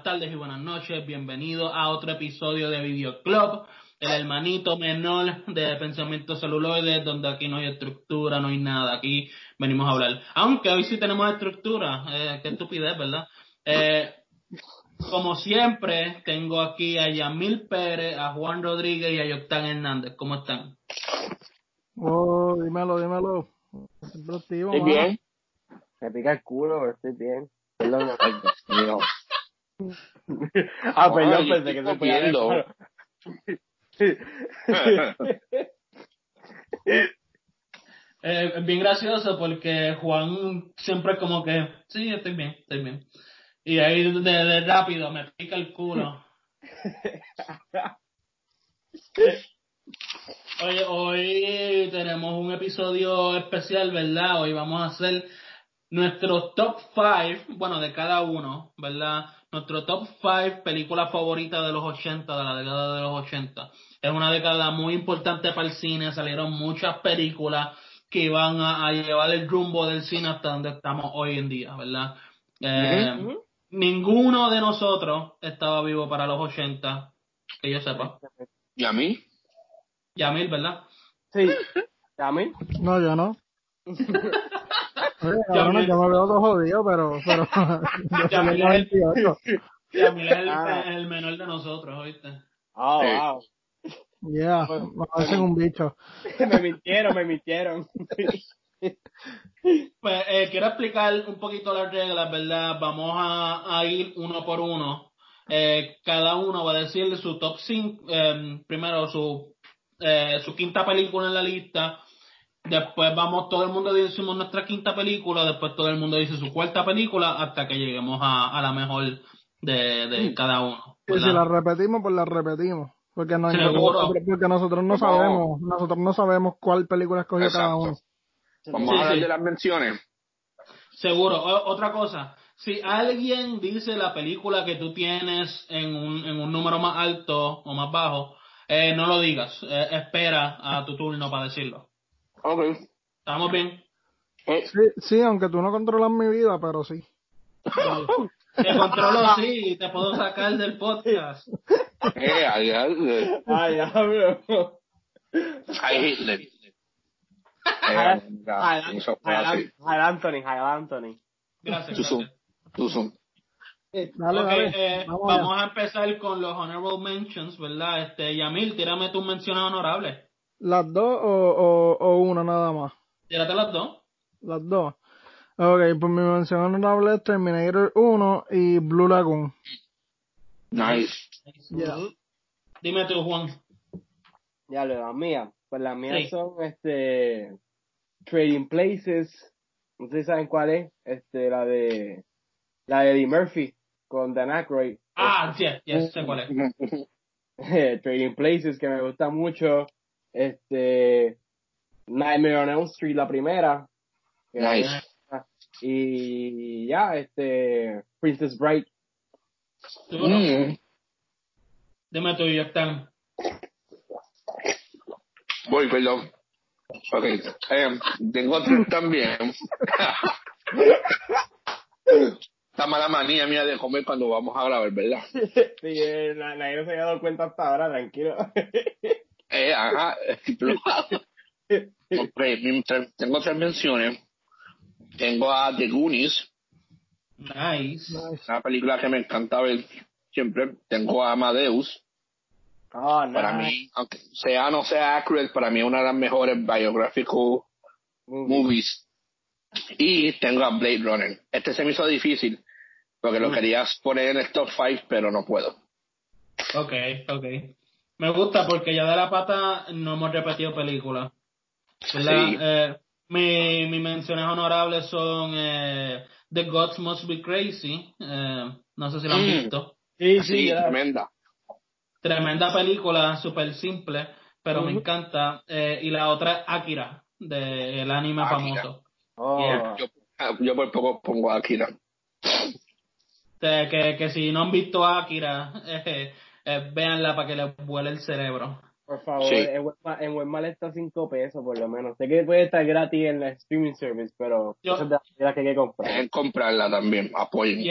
buenas tardes y buenas noches. Bienvenidos a otro episodio de Video Club, el hermanito menor de pensamiento celuloide, donde aquí no hay estructura, no hay nada. Aquí venimos a hablar. Aunque hoy sí tenemos estructura, eh, qué estupidez, ¿verdad? Eh, como siempre, tengo aquí a Yamil Pérez, a Juan Rodríguez y a Yoctán Hernández. ¿Cómo están? Oh, dímelo, dímelo. Estoy bien. Me pica el culo, pero estoy bien. Perdón, ah, perdón, pensé que se podía eh, bien gracioso porque Juan siempre como que, sí, estoy bien, estoy bien. Y ahí de, de rápido me pica el culo. Oye, hoy tenemos un episodio especial, ¿verdad? Hoy vamos a hacer nuestro top 5, bueno, de cada uno, ¿verdad? Nuestro top 5 películas favoritas de los 80, de la década de los 80. Es una década muy importante para el cine, salieron muchas películas que iban a, llevar el rumbo del cine hasta donde estamos hoy en día, ¿verdad? Eh, ninguno de nosotros estaba vivo para los 80, que yo sepa. ¿Y a mí? Yamil, ¿verdad? Sí. ¿Yamil? No, yo no. Oye, yo me veo todo jodido, pero... pero Yamil, es el, Yamil es el, ah. el, menor de nosotros, ¿oíste? Oh, wow. Yeah, me hacen un bicho. me mintieron, me mintieron. Pues eh, quiero explicar un poquito las reglas, ¿verdad? Vamos a, a ir uno por uno. Eh, cada uno va a decir su top 5, eh, primero su, eh, su quinta película en la lista, después vamos, todo el mundo decimos nuestra quinta película, después todo el mundo dice su cuarta película, hasta que lleguemos a, a la mejor de, de cada uno. Y si la repetimos, pues la repetimos. Porque, no, porque nosotros no sabemos, nosotros no sabemos cuál película escogió cada uno. Vamos a hablar de las menciones. Seguro. otra cosa, si alguien dice la película que tú tienes en un, en un número más alto o más bajo, eh, no lo digas. Eh, espera a tu turno para decirlo. Ok. ¿Estamos bien? Eh. Sí, sí, aunque tú no controlas mi vida, pero sí. Te controlo, sí, te puedo sacar del podcast. Eh, ay, ay, ay, ay, Hitler. Hi, Anthony, hi, Anthony. Gracias. Tu zoom. Eh, dale, vamos, a empezar con los honorable mentions, ¿verdad? Este, Yamil, tírame tus menciones honorables. ¿Las dos o, o, una nada más? Tírate las dos. Las dos. Ok, pues mi mención honorable es Terminator 1 y Blue Lagoon. Nice. Dime tú, Juan. Ya, lo mía. Pues las mías son este Trading Places, no sé si saben cuál es, este la de la de Eddie Murphy con Dan Aykroyd. Ah, sí, sí, sé cuál es. Trading Places que me gusta mucho, este Nightmare on Elm Street la primera. Nice. Y ya, este Princess Bride. Mm. Dime tú, están Voy, perdón. Ok, eh, tengo tres también. Esta mala manía mía de comer cuando vamos a grabar, ¿verdad? Sí, eh, nadie no se había dado cuenta hasta ahora, tranquilo. eh, ajá. okay, tengo tres menciones. Tengo a The Goonies. Nice. Una película que me encanta ver siempre. Tengo a Amadeus. Oh, Para mí, aunque sea no sea accurate, para mí es una de las mejores biographical movies. Y tengo a Blade Runner. Este se me hizo difícil, porque lo querías poner en el top 5, pero no puedo. Ok, ok. Me gusta porque ya de la pata no hemos repetido películas. Sí. Eh, mi, mis menciones honorables son eh, The Gods Must Be Crazy. Eh, no sé si lo han mm. visto. Sí, sí, tremenda. Tremenda película, súper simple, pero me encanta. Eh, y la otra es Akira, del anime famoso. Oh. Yo, por poco pongo Akira. que, que si no han visto Akira, eh, eh, véanla para que les vuele el cerebro. Por favor, en, Walmart, está 5 pesos por lo menos. Sé que puede estar gratis en la streaming service, pero yo, es de las que hay que comprar. Es comprarla también, apoyen.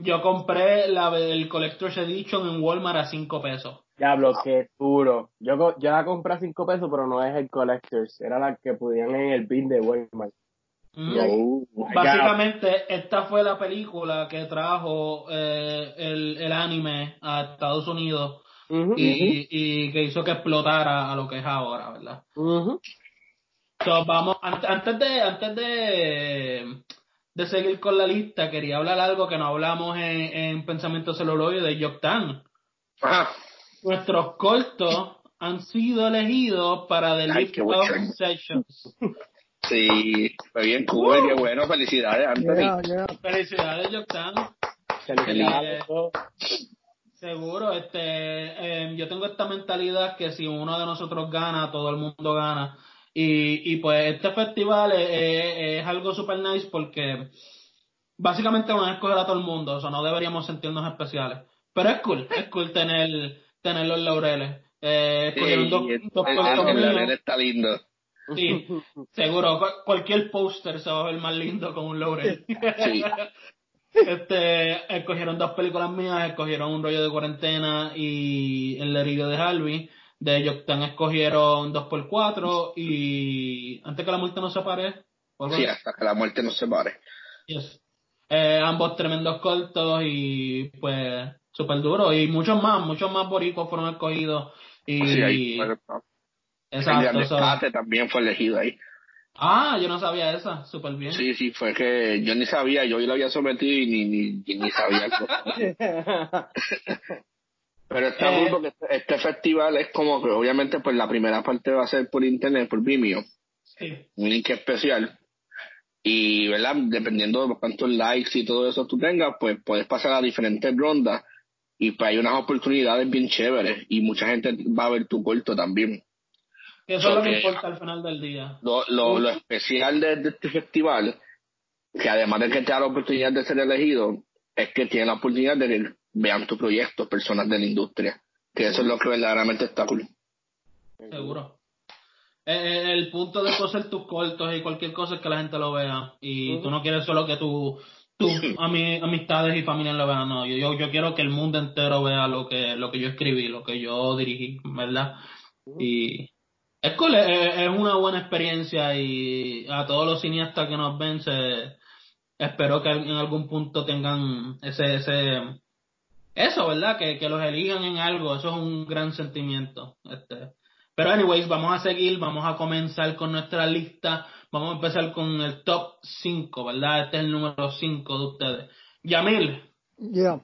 Yo compré la el Collector's Edition en Walmart a 5 pesos. Diablo, qué duro. Yo, yo la compré a 5 pesos, pero no es el Collector's. Era la que podían en el bin de Walmart. Básicamente, esta fue la película que trajo eh, el, el anime a Estados Unidos y, y, que hizo que explotara a lo que es ahora, ¿verdad? vamos, antes de, antes de, de seguir con la lista, quería hablar algo que no hablamos en, en Pensamiento Celuloide de Yoctan. Nuestros cortos han sido elegidos para The Lift Sessions. Sí, fue bien cool, qué bueno, felicidades, Anthony. Felicidades, Yoctan. Felicidades. Seguro, este, eh, yo tengo esta mentalidad que si uno de nosotros gana, todo el mundo gana. Y, y pues este festival es, algo super nice porque básicamente van a escoger a todo el mundo, o sea, no deberíamos sentirnos especiales. Pero es cool, es cool tener, tener los laureles. Eh, el, está lindo. Sí, seguro, cualquier póster se va a ver más lindo con un laurel. Sí. Este, escogieron dos películas mías, escogieron Un rollo de cuarentena y El herido de Harvey. De ellos también escogieron 2x4 y Antes que la muerte nos separe. Sí, hasta que la muerte nos separe. Yes. Eh, ambos tremendos cortos y pues súper duros. Y muchos más, muchos más boricuas fueron escogidos. Y, sí, ahí, Exacto. El también fue elegido ahí. Ah, yo no sabía esa, súper bien. Sí, sí, fue que yo ni sabía, yo lo había sometido y ni, ni, ni sabía. Pero está muy eh. porque este, este festival es como que obviamente pues la primera parte va a ser por internet, por Vimeo. Sí. Un link especial. Y, ¿verdad? Dependiendo de cuántos likes y todo eso tú tengas, pues puedes pasar a diferentes rondas y pues hay unas oportunidades bien chéveres y mucha gente va a ver tu corto también. Eso es lo que importa al final del día. Lo, lo, lo especial de, este festival, que además de que te da la oportunidad de ser elegido, es que tiene la oportunidad de que vean tu proyecto personas de la industria. Que eso es lo que verdaderamente está cool. Seguro. Eh, eh, el punto de coser tus cortos y cualquier cosa es que la gente lo vea. Y tú no quieres solo que tu, tus amistades y familia lo vean. No, yo, yo quiero que el mundo entero vea lo que, lo que yo escribí, lo que yo dirigí, ¿verdad? Y es cool, es, una buena experiencia y a todos los cineastas que nos ven, se, espero que en algún punto tengan ese, ese, eso, ¿verdad? Que, que los elijan en algo, eso es un gran sentimiento. Este. Pero anyways, vamos a seguir, vamos a comenzar con nuestra lista, vamos a empezar con el top 5, ¿verdad? Este es el número 5 de ustedes. Yamil. Ya.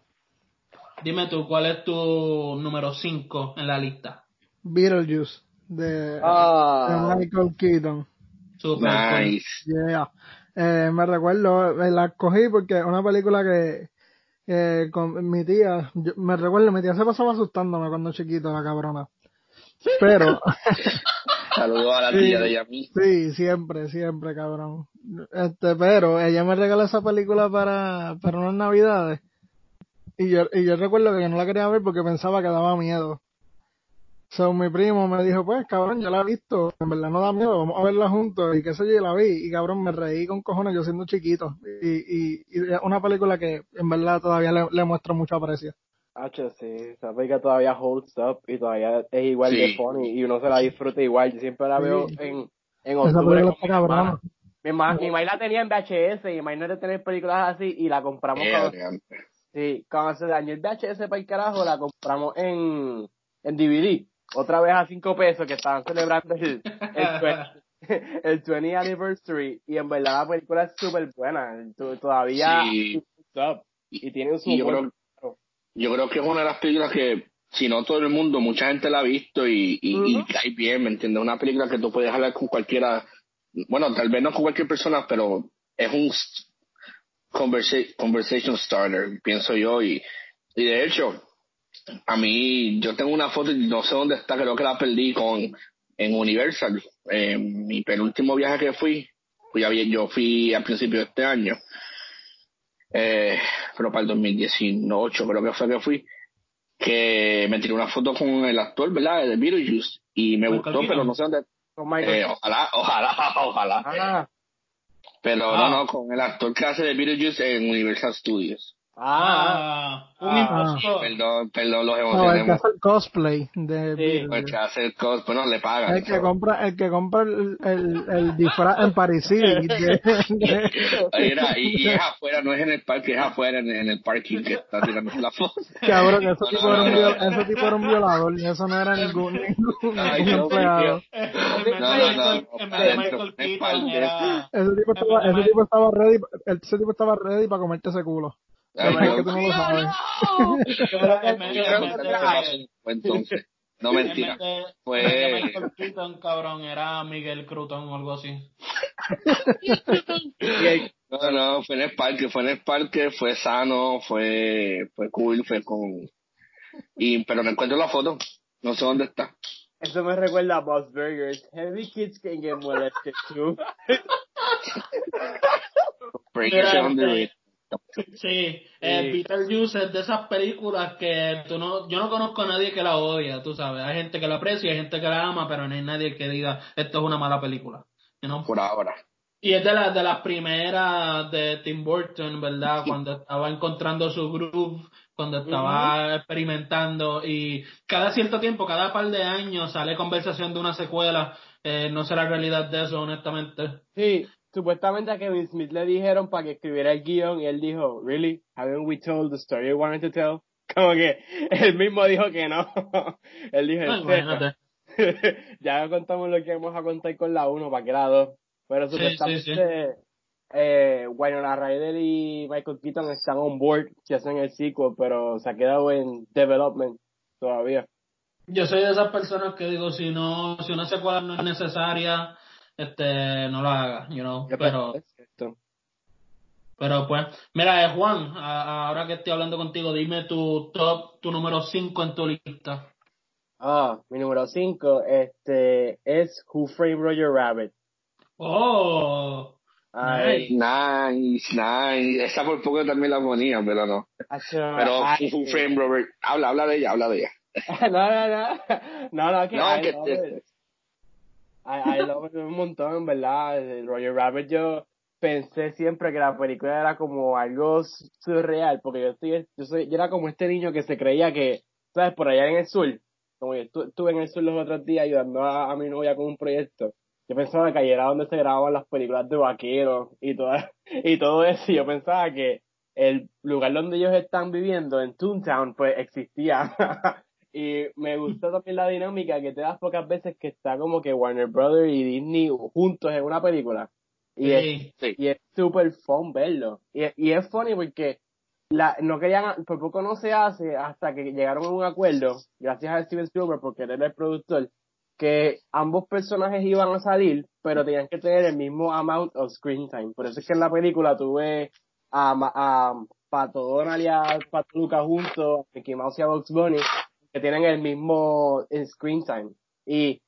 Dime tú, ¿cuál es tu número 5 en la lista? Beetlejuice de, ah. Michael Keaton. Super nice. Yeah. Eh, me recuerdo, la cogí porque es una película que eh, con mi tía, me recuerdo, mi tía se pasaba asustándome cuando chiquito, la cabrona. Pero. Saludos a la tía de Yami. Sí, siempre, siempre, cabrón. Este, pero ella me regaló esa película para, para unas navidades. Y yo, y yo recuerdo que yo no la quería ver porque pensaba que daba miedo. So, mi primo me dijo, pues, cabrón, yo la he visto, en verdad no da miedo, vamos a verla juntos, y qué sé yo, la vi, y cabrón, me reí con cojones yo siendo chiquito, y, y, y es una película que en verdad todavía le, le muestro mucho aprecio. Hacho, sí, esa película todavía holds up, y todavía es igual de funny, y uno se la disfruta igual, yo siempre la veo en, en octubre. Esa está cabrón. Mi mamá, mi la tenía en VHS, y mi no era tener películas así, y la compramos cuando, sí, cuando se dañó el VHS para el carajo, la compramos en, en DVD otra vez a cinco pesos que estaban celebrando el, el, 20, anniversary y en verdad la película es súper buena todavía y tiene su yo, creo, yo creo que es una de las películas que si no todo el mundo mucha gente la ha visto y, y, cae bien me entiendes una película que tú puedes hablar con cualquiera bueno tal vez no con cualquier persona pero es un conversation starter pienso yo y, y de hecho a mí, yo tengo una foto, no sé dónde está, creo que la perdí con en Universal. En mi penúltimo viaje que fui, pues yo fui al principio de este año, eh, pero para el 2018 creo que fue que fui, que me tiré una foto con el actor, ¿verdad? De Beetlejuice y me gustó, pero no sé dónde. Eh, ojalá, ojalá, ojalá. Ah. Pero no, ah. no, con el actor que hace de Beetlejuice en Universal Studios. Ah, un ah, impostor. Perdón, perdón, los emociones. No, el que hace el cosplay de sí, el que hace el cosplay, no le pagan. El que compra, el que compra el, el, el disfraz en París. Mira, y, es afuera, no es en el parque, es afuera, en, en el parking que está tirando la foto. Cabrón, ese, no, tipo, no, era un ese tipo era un violador y eso no era ningún, ningún, Ay, empleado. No, no, no. Ese tipo estaba, ese tipo estaba ready, ese tipo estaba ready para comerte ese culo. Ay, no. Entonces, mentira. Fue. Keaton, cabrón, era Miguel Cruton o algo así. no, no, fue en el parque, fue en el parque, fue sano, fue, fue cool, fue con. Y, pero no encuentro la foto, no sé dónde está. Eso me recuerda a Boss Burgers. Heavy kids can get molested too. Break Sí, eh, Beetlejuice es de esas películas que tú no, yo no conozco a nadie que la odia, tú sabes. Hay gente que la aprecia, hay gente que la ama, pero no hay nadie que diga esto es una mala película. Por ahora. Y es de, las de las primeras de Tim Burton, ¿verdad? Cuando estaba encontrando su groove, cuando estaba experimentando y cada cierto tiempo, cada par de años sale conversación de una secuela. Eh, no sé la realidad de eso, honestamente. Sí, supuestamente a Kevin Smith le dijeron para que escribiera el guion y él dijo, really, haven't we told the story I wanted to tell? Como que él mismo dijo que no. él dijo, ya contamos lo que vamos a contar con la 1, para que la 2. Pero supuestamente sí, sí, eh, bueno, la Ryder y Michael Keaton están on board si hacen el sequel, pero se ha quedado en development todavía. Yo soy de esas personas que digo, si no, si una secuela no es necesaria, este no lo haga, you know, pero pero pues, mira, eh, Juan, ahora que estoy hablando contigo, dime tu top, tu número 5 en tu lista. Ah, mi número 5 este es Who Framed Roger Rabbit. Oh. Ay. Nice, nice. Esa por poco también la ponía, pero no. pero Who Framed Roger, habla, habla de ella, habla de ella. no, no, no. No, no, que, no, que I, I love un montón, ¿verdad? Roger Rabbit yo pensé siempre que la película era como algo surreal, porque yo estoy, yo soy, yo era como este niño que se creía que, ¿sabes? Por allá en el sur, como yo estuve en el sur los otros días ayudando a, mi novia con un proyecto, yo pensaba que allá era donde se grababan las películas de vaqueros y y todo eso, y yo pensaba que el lugar donde ellos están viviendo, en Toontown, pues existía Y me gustó también la dinámica que te das pocas veces que está como que Warner Brothers y Disney juntos en una película. Y es, y es super fun verlo. Y, y es funny porque la, no querían, por poco no se hace hasta que llegaron a un acuerdo, gracias a Steven Spielberg, porque él era el productor, que ambos personajes iban a salir, pero tenían que tener el mismo amount of screen time. Por eso es que en la película tuve a, a, a Pato Donald y a Pato Luca juntos, a Mickey Mouse y a Bugs Bunny, que tienen el mismo screen time. Y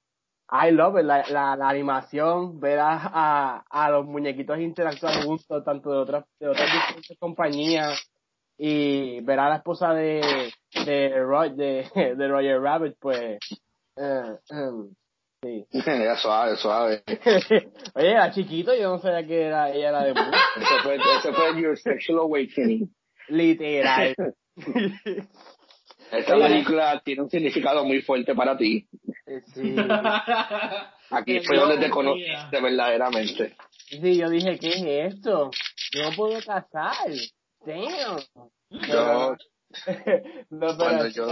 I love it, la, la, animación, ver a, a, los muñequitos interactuar juntos, tanto de otras, de otras diferentes compañías, y ver a la esposa de, de, de, de Roger Rabbit, pues, uh, um, sí. Ya suave, suave. Oye, era chiquito, yo no sabía que era, ella era de Ese fue, ese fue Your Sexual Awakening. Literal. Esta película tiene un significado muy fuerte para ti. Sí. Aquí fue donde te conociste verdaderamente. Sí, yo dije, ¿qué es esto? No puedo casar. Damn. Yo... no, pero... yo...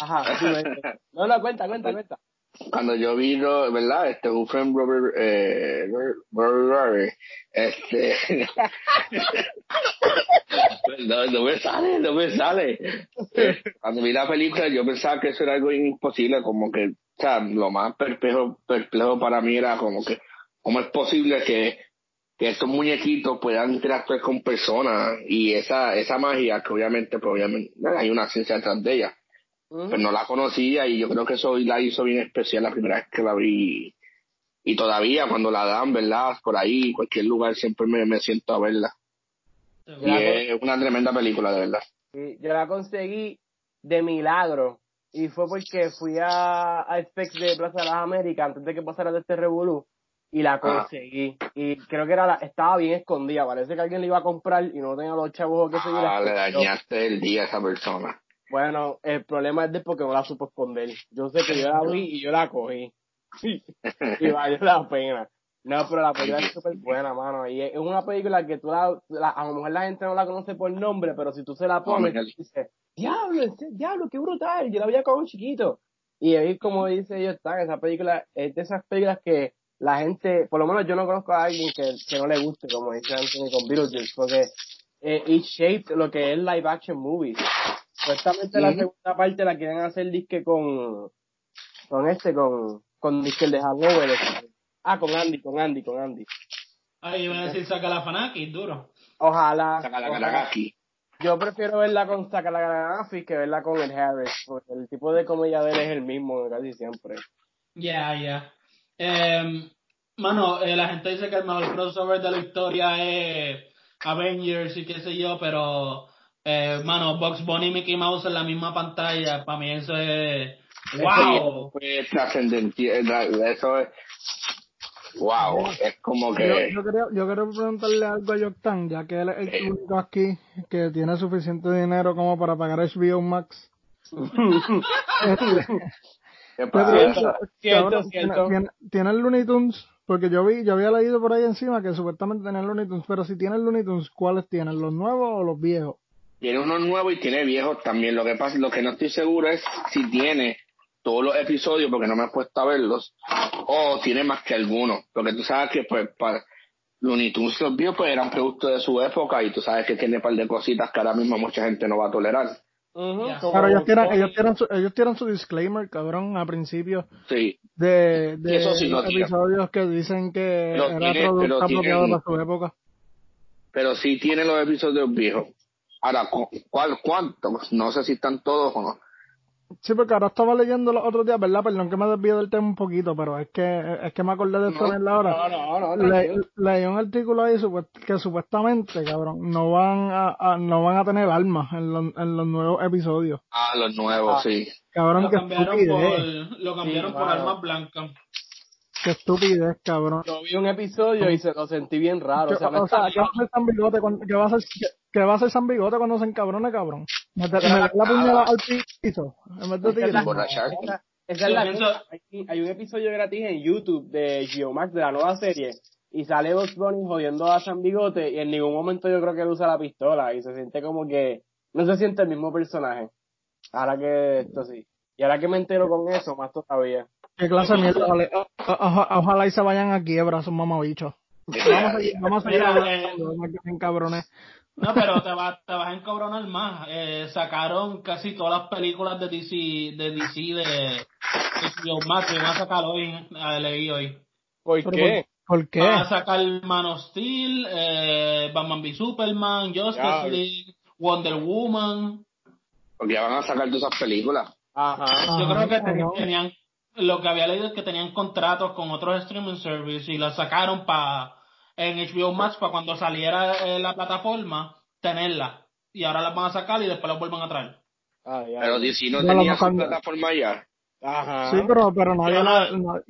Ajá, no, no, cuenta, cuenta, cuenta cuando yo vi, ¿verdad? Este, un friend Robert, eh, Robert, este, no, me sale, no me sale. Cuando vi la película yo pensaba que eso era algo imposible, como que, o sea, lo más perplejo, perplejo para mí era como que, ¿cómo es posible que, que estos muñequitos puedan interactuar con personas y esa, esa magia que obviamente, pues obviamente, hay una ciencia detrás de ella pues no la conocía y yo creo que eso la hizo bien especial la primera vez que la vi. Y todavía cuando la dan, ¿verdad? Por ahí, cualquier lugar, siempre me, me siento a verla. Y es una tremenda película, de verdad. yo la conseguí de milagro. Y fue porque fui a, a Specs de Plaza de las Américas antes de que pasara de este revolú y la ah. conseguí. Y creo que era la, estaba bien escondida. Parece que alguien le iba a comprar y no tenía los chavos que seguir. Ah, le dañaste el día a esa persona. Bueno, el problema es de porque no la supo esconder. Yo sé que yo la vi y yo la cogí. y valió la pena. No, pero la película es súper buena, mano. Y es una película que tú la, a lo mejor la gente no la conoce por nombre, pero si tú se la pones, dices, diablo, diablo, qué brutal, yo la veía como chiquito. Y ahí, como dice ellos, está, esa película es de esas películas que la gente, por lo menos yo no conozco a alguien que, que no le guste, como dice Anthony con Beetlejuice, porque eh, it shaped lo que es live action movies. Supuestamente la segunda parte la quieren hacer disque con, con este, con, con disque el de Hangover. Ah, con Andy, con Andy, con Andy. Ah, iba a decir saca la Fanaki, duro. Ojalá. Saca la Yo prefiero verla con Saca la que verla con el Harris, porque el tipo de comedia de él es el mismo casi siempre. Ya, ya. Eh, mano, eh, la gente dice que el mejor crossover de la historia es Avengers y qué sé yo, pero, eh, mano, Box Bunny y Mickey Mouse en la misma pantalla, para mí eso es. ¡Wow! Fue trascendental, eso es. Wow, es como que. Yo, yo, quería, yo quiero preguntarle algo a Yoctan, ya que él es el único aquí que tiene suficiente dinero como para pagar HBO Max. ¿Tiene, el Looney Tunes? Porque yo vi, yo había leído por ahí encima que supuestamente tenía el Looney Tunes, pero si tiene el Looney Tunes, ¿cuáles tienen? ¿Los nuevos o los viejos? Tiene unos nuevos y tiene viejos también. Lo que pasa, lo que no estoy seguro es si tiene todos los episodios, porque no me he puesto a verlos, o tiene más que algunos. Porque tú sabes que, pues, para Looney Tunes los viejos, pues eran productos de su época y tú sabes que tiene un par de cositas que ahora mismo mucha gente no va a tolerar. Pero ellos tienen, ellos, tienen su, ellos tienen su disclaimer, cabrón, a principio. Sí. De, de episodios que dicen que era producto apropiado para su época. Pero sí tienen los episodios viejos. Ahora, ¿cuál, ¿cuántos? No sé si están todos o no. Sí, porque ahora estaba leyendo los otros días, ¿verdad? Perdón que me desvío del tema un poquito, pero es que es que me acordé de esto en la hora. No, no, no, Le, leí un artículo ahí que supuestamente, cabrón, no van a, no van a tener armas en, en los nuevos episodios. Ah, los nuevos, sí. Cabrón, lo cambiaron por, lo cambiaron por armas blancas. Qué estupidez, cabrón. Yo vi un episodio y se lo sentí bien raro. o sea, o sea ¿qué va a hacer San Bigote cuando, qué va a hacer, qué, va a hacer San Bigote cuando se encabrone, cabrón? Meter, la puñalada al piso. En vez de tigre. Esa es la. Hay, hay, un episodio gratis en YouTube de Geomax de la nueva serie y sale Bugs Bunny jodiendo a San Bigote y en ningún momento yo creo que él usa la pistola y se siente como que no se siente el mismo personaje. Ahora que esto sí. Y ahora que me entero con eso, más todavía. Qué clase de mierda, vale. ojalá y se vayan a quiebra, son mamabichos. Vamos a, vamos a ir en cabrones. No, pero te, va, te vas a encabronar más. Eh, sacaron casi todas las películas de DC, de DC de, de Max, van a sacar hoy, leí hoy. ¿Por qué? ¿Por qué? Van a sacar Man of Steel, eh, Batman v Superman, Justice League, Wonder Woman. Porque ya van a sacar todas esas películas. Ajá. Yo creo que tenían lo que había leído es que tenían contratos con otros streaming services y la sacaron para en HBO Max para cuando saliera eh, la plataforma tenerla y ahora las van a sacar y después las vuelvan a traer. Ah, pero si no tenía su plataforma ya. Ajá. Sí, pero, pero nadie la,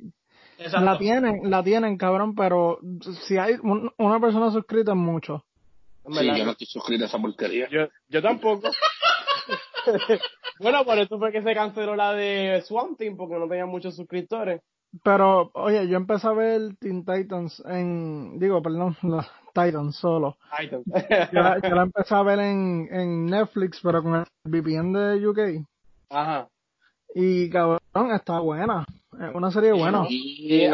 la tienen, la tienen, cabrón, pero si hay una persona suscrita es mucho. Sí, yo no estoy suscrito a esa porquería. Yo, yo tampoco. bueno, por eso fue que se canceló la de Swamp Team, porque no tenía muchos suscriptores. Pero, oye, yo empecé a ver Teen Titans en, digo, perdón, los Titans solo. Titans. yo, la, empecé a ver en, en Netflix, pero con el VPN de UK. Ajá. Y cabrón, está buena. Es una serie buena. Y, el,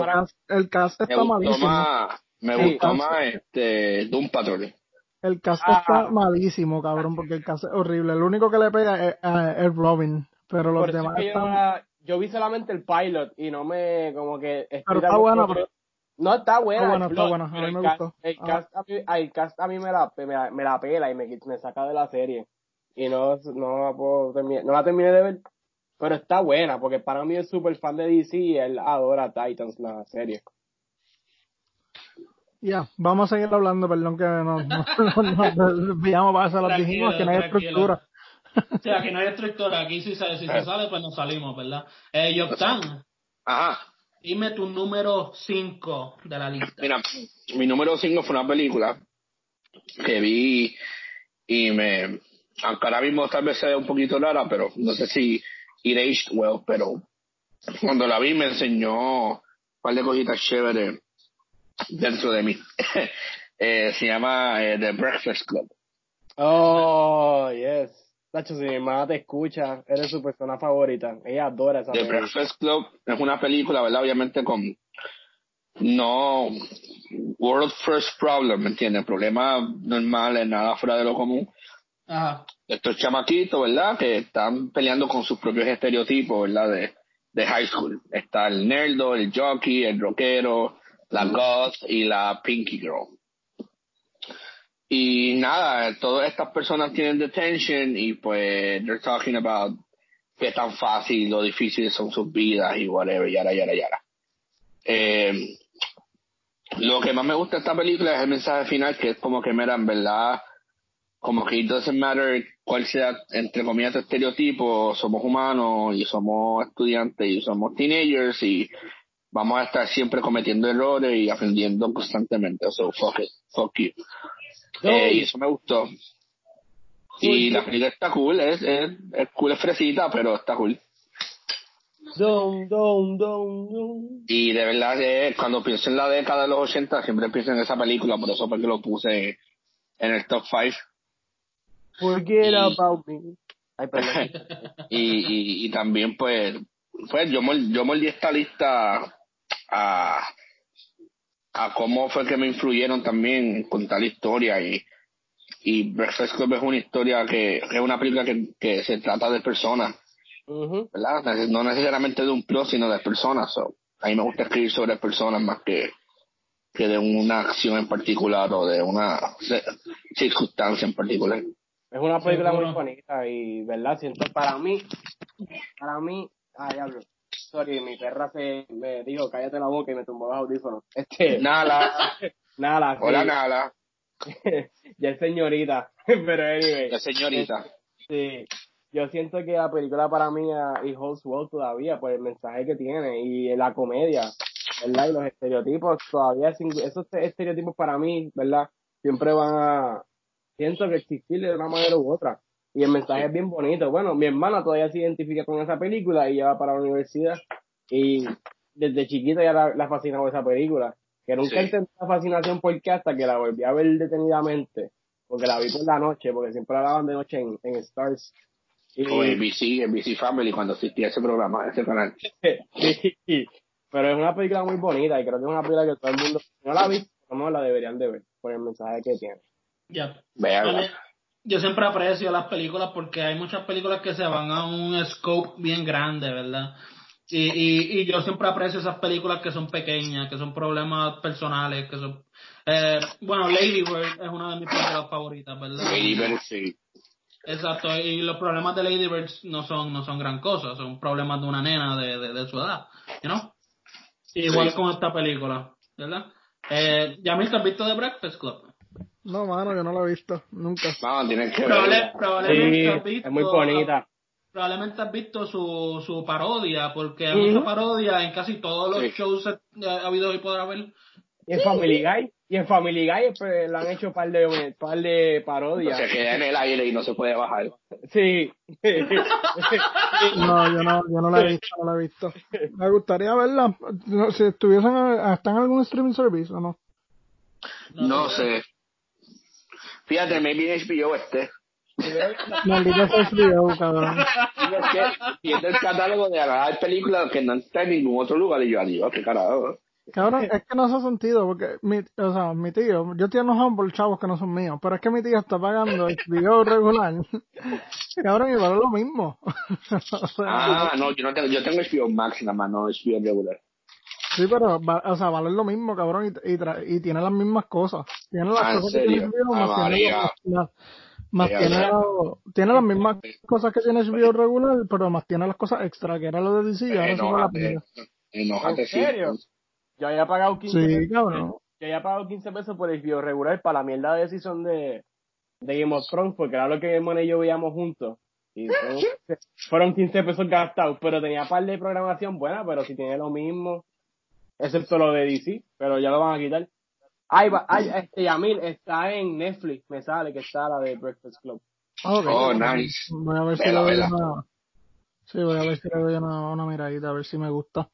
cast, el, cast, está malísimo. me gustó más este Doom Patrol. El cast está malísimo, cabrón, porque el cast es horrible. Lo único que le pega es, es Robin, pero los demás están... Yo, vi solamente el pilot y no me, como que... Pero está bueno, pero... No, está buena. Está bueno, está bueno. A mí me gustó. El cast, a mí, el cast a mí me la, me, la pela y me, me saca de la serie. Y no, no, la puedo terminar, no la terminé de ver. Pero está buena, porque para mí es súper fan de DC y él adora Titans, la serie. Ya, vamos a seguir hablando, perdón que no, no, no, para eso lo dijimos, que no hay estructura. Sí, aquí no hay estructura, aquí si, sale, si se sale, pues nos salimos, ¿verdad? Eh, Yoptan. Ajá. Dime tu número 5 de la lista. Mira, mi número 5 fue una película que vi y me, aunque ahora mismo tal vez sea un poquito rara, pero no sé si it aged well, pero cuando la vi me enseñó un par de cositas chéveres dentro de mí. eh, se llama eh, The Breakfast Club. Oh, yes. Tacho, si mi hermana te escucha, eres su persona favorita. Ella adora esa The película. Breakfast Club es una película, ¿verdad? Obviamente con no world first problem, ¿me entiendes? Problemas normales, nada fuera de lo común. Ajá. Estos chamaquitos, ¿verdad? Que están peleando con sus propios estereotipos, ¿verdad? De, de high school. Está el nerdo, el jockey, el rockero, la goth y la pinky girl. Y nada, todas estas personas tienen detention y pues they're talking about qué tan fácil o difícil son sus vidas y whatever, yara, yara, yara. Eh, lo que más me gusta de esta película es el mensaje final, que es como que, mira, en verdad, como que it doesn't matter cuál sea, entre comillas, tu estereotipo, somos humanos y somos estudiantes y somos teenagers y vamos a estar siempre cometiendo errores y aprendiendo constantemente. So, fuck it, fuck you. Eh, y eso me gustó. Y la película está cool, es, es, es cool, es fresita, pero está cool. Y de verdad cuando pienso en la década de los 80 siempre pienso en esa película, por eso porque lo puse en el top 5. Forget Y- about me. Ay, y, y, y también pues, pues yo, mol- yo moldí esta lista a, a cómo fue que me influyeron también en contar historia y, y Breakfast Club es una historia que, que es una película que, que se trata de personas. ¿verdad? No necesariamente de un plot, sino de personas. So, a mí me gusta escribir sobre personas más que, que de una acción en particular o de una circunstancia en particular. Es una película muy bonita y, ¿verdad? Siento para mí, para mí, ah, diablo. Sorry, mi perra se me dijo, cállate la boca y me tumbó los audífonos. Este, Nala, nada, hola sí. Nala, ya es señorita, pero anyway. la señorita. Sí, yo siento que la película para mí ah, y holds well todavía por el mensaje que tiene y la comedia, ¿verdad? Y los estereotipos todavía, sin- esos estereotipos para mí, ¿verdad? Siempre van a, siento que existir de una manera u otra. Y el mensaje es bien bonito. Bueno, mi hermana todavía se identifica con esa película y ella va para la universidad y desde chiquita ya la, la fascinaba esa película. Que nunca Sí. entendí la fascinación porque hasta que la volví a ver detenidamente, porque la vi por la noche, porque siempre la daban de noche en, en Stars. Y, O en BC, en BC Family, cuando existía ese programa, ese canal. sí, pero es una película muy bonita y creo que es una película que todo el mundo, si no la ha visto, menos la deberían de ver, por el mensaje que tiene. Ya. Veanla. Yo siempre aprecio las películas porque hay muchas películas que se van a un scope bien grande, ¿verdad? Y, y, y yo siempre aprecio esas películas que son pequeñas, que son problemas personales, que son... Eh, bueno, Lady Bird es una de mis películas favoritas, ¿verdad? Lady Bird, sí. Exacto, y los problemas de Lady Bird no son, no son gran cosa, son problemas de una nena de, de, de su edad, you know? Igual Sí. con esta película, ¿verdad? Eh, ¿Ya te has visto The Breakfast Club? No, mano, yo no lo he visto, nunca. Vamos, tienen que Probable- probablemente Sí, has visto, es muy bonita. Probablemente has visto su, su parodia, porque hay Ujú. mucha parodia en casi todos los Sí. shows eh, habidos y por haber. Y en Family Guy, y en Family Guy pues, le han hecho par de, par de parodias. Se queda en el aire y no se puede bajar. Sí. No, yo no, yo no la he visto, no la he visto. Me gustaría verla, no, si estuviesen, ¿está en algún streaming service o no? No sé. Fíjate, maybe en HBO este. Maldita sea HBO, cabrón. Es que viendo el catálogo de hay películas que no está en ningún otro lugar y yo digo, qué carajo. Cabrón, es que no hace sentido, porque mi, o sea, mi tío, yo estoy enojado por chavos que no son míos, pero es que mi tío está pagando el video regular. Cabrón, igual es lo mismo. o sea, Ah, no, yo no tengo, yo tengo HBO Max nada más, no HBO regular. Sí, pero, va- o sea, vale lo mismo, cabrón, y, y, tra- y tiene las mismas cosas. Tiene las Ah, ¿en cosas que tiene HBO, Ah, más tiene, las- las- más María, tiene, tiene las mismas cosas que tiene HBO regular, pero más tiene las cosas extra, que era lo de DC, y ahora sí me la Enójate, pide. enójate, ¿En serio? Yo había pagado 15 Sí, pesos. cabrón. Yo había pagado 15 pesos por el video regular para la mierda de season de, de Game of Thrones, porque era lo que hermano y yo veíamos juntos. Y fueron, 15 pesos gastados, pero tenía par de programación buena, pero si tiene lo mismo, excepto lo de DC, pero ya lo van a quitar. Ay, ay, este Yamil está en Netflix, me sale que está la de Breakfast Club. Oh, nice. Voy a ver si le doy una, sí, voy a ver si le doy una, una miradita, a ver si me gusta.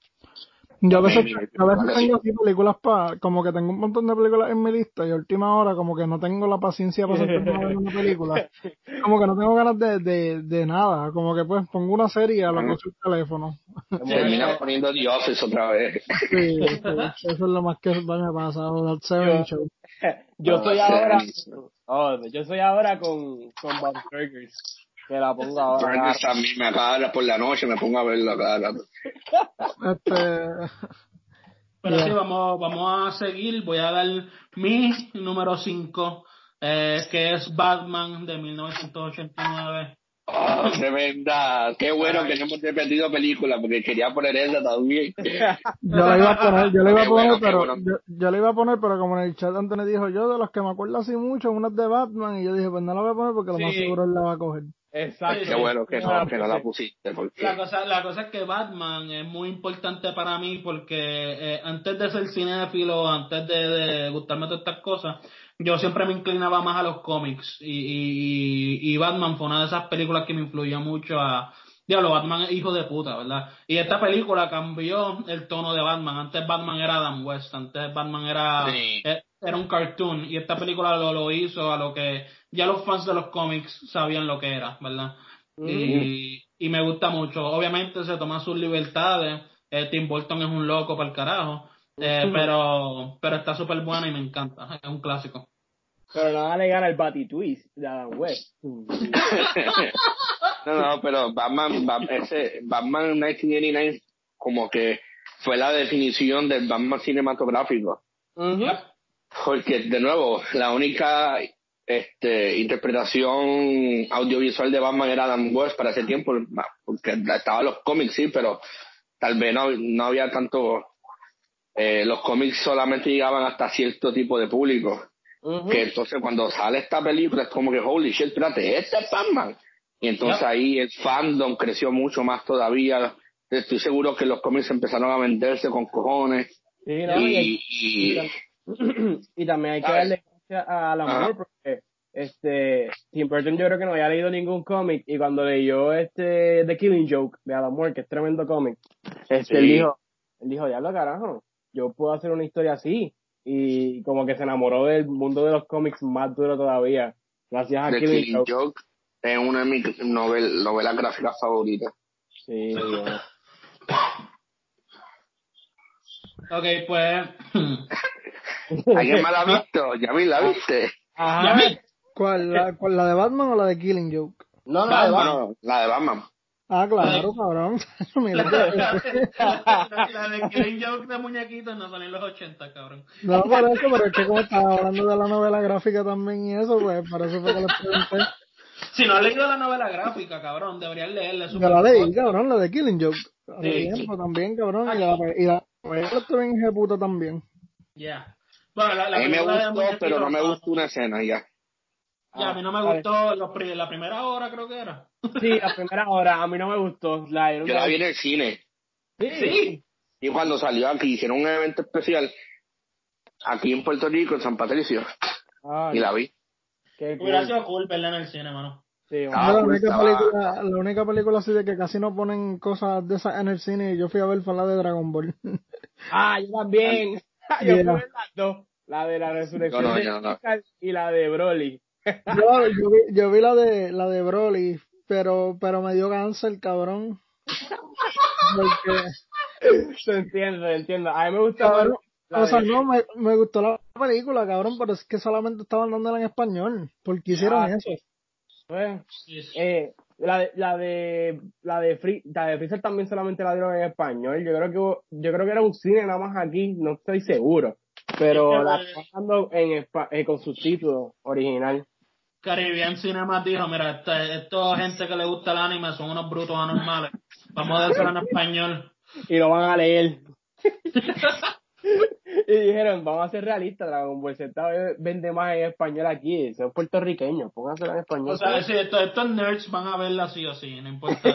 Yo a veces, a veces tengo así películas para, como que tengo un montón de películas en mi lista y a última hora como que no tengo la paciencia para sentarme a ver una película. Como que no tengo ganas de, de, de nada, como que pues pongo una serie a lo que el teléfono. Termina poniendo The Office otra vez. Sí, eso es lo más que me ha pasado, Seven Show. Yo soy ahora, oh, yo soy ahora con, con Bob Burgers que la pongo ahora. también me acaba por la noche, me pongo a verlo cada Este... Pero sí, vamos, vamos a seguir. Voy a dar mi número 5, eh, que es Batman de 1989. Oh, tremenda. Qué bueno que no hemos repetido película porque quería poner esa también. Yo la iba a poner, yo la iba a poner, pero yo, la iba a poner, pero como en el chat Antonio dijo, yo de los que me acuerdo así mucho, unas de Batman, y yo dije, pues no la voy a poner porque lo más seguro él la va a coger. Exacto. Qué bueno que no, que no la pusiste. Porque... La, cosa, la cosa es que Batman es muy importante para mí porque eh, antes de ser cinéfilo, antes de, de gustarme todas estas cosas, yo siempre me inclinaba más a los cómics y, y, y, Batman fue una de esas películas que me influyó mucho a... Diablo, Batman es hijo de puta, ¿verdad? Y esta película cambió el tono de Batman. Antes Batman era Adam West, antes Batman era, eh, era un cartoon y esta película lo, lo hizo a lo que ya los fans de los cómics sabían lo que era, ¿verdad? y, y, me gusta mucho. Obviamente se toma sus libertades. Eh, Tim Burton es un loco para el carajo. Eh, pero, pero está súper buena y me encanta. Es un clásico. Pero nada le gana el Batty Twist de Adam West. no, no, pero Batman, Batman, ese, Batman 1989 como que fue la definición del Batman cinematográfico. Porque, de nuevo, la única este, interpretación audiovisual de Batman era Adam West para ese tiempo, porque estaban los cómics, sí, pero tal vez no, no había tanto... Eh, los cómics solamente llegaban hasta cierto tipo de público. Que entonces cuando sale esta película es como que, holy shit, espérate, este es Batman. Y entonces ahí el fandom creció mucho más todavía. Estoy seguro que los cómics empezaron a venderse con cojones. y, y, también hay que darle gracias al amor porque este Tim Burton yo creo que no había leído ningún cómic y cuando leyó este The Killing Joke de Alan Moore, que es tremendo cómic, este él dijo, él dijo, diablo carajo, yo puedo hacer una historia así y como que se enamoró del mundo de los cómics más duro todavía. Gracias a The Killing, Joke. es una de mis novel, novelas gráficas favoritas. Sí, Ok, pues. ¿Alguien más la ha visto? ¿Yamil la viste? Ajá. ¿Cuál? La, ¿Cuál? ¿La de Batman o la de Killing Joke? No, la de Batman. la de Batman. Ah, claro, cabrón. la, de Killing Joke de muñequitos no son en los 80, cabrón. No, por eso, pero es que como estaba hablando de la novela gráfica también y eso, pues para eso fue que les pregunté. Si no has leído la novela gráfica, cabrón, deberías leerla. Yo la leí, cabrón, la de Killing Joke. Hace tiempo también, cabrón. Y la, y la novela estuvo en puta también. Ya. Bueno, la, la a mí me gustó, pero no me gustó una escena ya. Ya, a mí no me gustó la primera hora, creo que era. Sí, la primera hora, a mí no me gustó. La, Yo la vi en el cine. Sí. Y cuando salió aquí, hicieron un evento especial aquí en Puerto Rico, en San Patricio. y la vi. Qué cool. Hubiera sido cool verla en el cine, mano. Sí, ah, la, única película, la única película así de que casi no ponen cosas de esas en el cine y yo fui a ver fue la de Dragon Ball. ah, yo también. Yo ver las dos. La de la resurrección y la de Broly. yo, yo, vi, yo vi la de la de Broly, pero pero me dio cáncer, cabrón. Porque... Te entiendo, entiendo. A mí me gusta O sea, no, me, me gustó la película, cabrón, pero es que solamente estaban dándola en español. ¿Por qué hicieron ah, eso? Pues, eh, la, la de la de Free, la de Freezer también solamente la dieron en español. Yo creo que yo creo que era un cine nada más aquí, no estoy seguro. Pero la están dando en, eh, con subtítulos original. Caribbean Cinema dijo, mira, esta, esto gente que le gusta el anime son unos brutos anormales. Vamos a decirlo en español. Y lo van a leer. y dijeron, vamos a ser realistas, Dragon Ball Z vende más en español aquí, son puertorriqueños, pónganselo en español. O sea, si estos, estos, nerds van a verla así o sí, no importa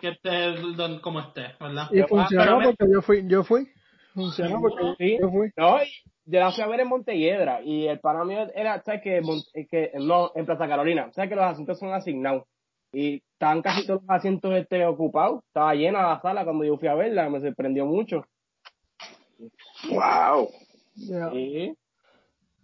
que esté como esté, ¿verdad? Y funcionó porque yo fui, yo fui, funcionó porque yo fui. No, yo la fui a ver en Montelledra y el para mí era, ¿sabes que, que No, en Plaza Carolina, ¿sabes que los asientos son asignados? Y estaban casi todos los asientos este, ocupados, estaba llena la sala cuando yo fui a verla, me sorprendió mucho. Wow. Sí.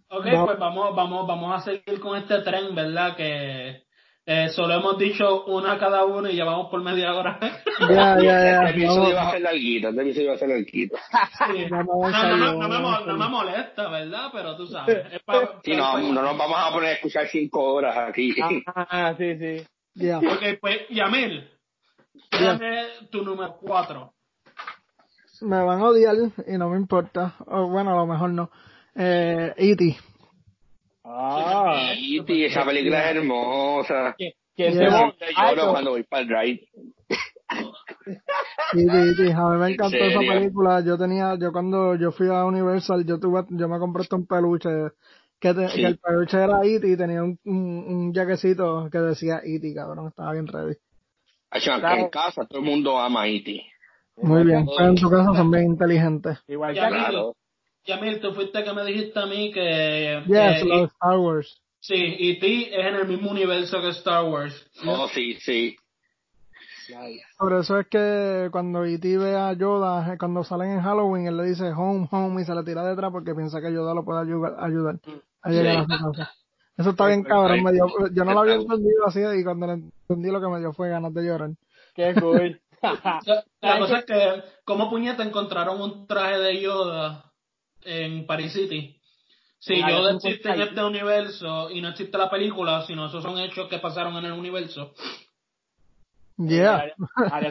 Ok, pues vamos, vamos, vamos a seguir con este tren, ¿verdad? Que eh, solo hemos dicho una cada uno y llevamos por media hora. Ya, ya, ya. Este episodio va a ser larguito, este episodio va a ser larguito. Sí. No, no, no, me, no, me, molesta, ¿verdad? Pero tú sabes. Es sí, no, no nos vamos a poner a escuchar cinco horas aquí. Ah, sí, sí. Yeah. Ok, pues, Yamil, dame tu número cuatro me van a odiar y no me importa. O bueno, a lo mejor no. Eh, E.T. Ah, E.T., esa película es hermosa. Que, que yeah. se lloro cuando voy para el drive. E.T., A mí me encantó esa película. Yo tenía, yo cuando yo fui a Universal, yo tuve, yo me compré un peluche. Que, te, sí. que el peluche era E.T. y tenía un, un, un jaquecito que decía E.T., cabrón. Estaba bien ready. Acá en casa todo el mundo ama a E.T. Muy bien, pues en tu casa son bien inteligentes. Igual que claro. Yamil, tú fuiste que me dijiste a mí que... Yes, eh, los Star Wars. Sí, y ti es en el mismo universo que Star Wars. Oh, sí, sí. Por eso es que cuando E.T. ve a Yoda, cuando salen en Halloween, él le dice home, home y se le tira detrás porque piensa que Yoda lo puede ayudar, ayudar a llegar a su casa. Eso está bien cabrón, me dio, yo no lo había entendido así y cuando lo entendí lo que me dio fue ganas de llorar. Qué cool. la cosa es que, ¿cómo puñeta encontraron un traje de Yoda en Paris City? Si Yoda existe en este universo y no existe la película, sino esos son hechos que pasaron en el universo. Yeah. no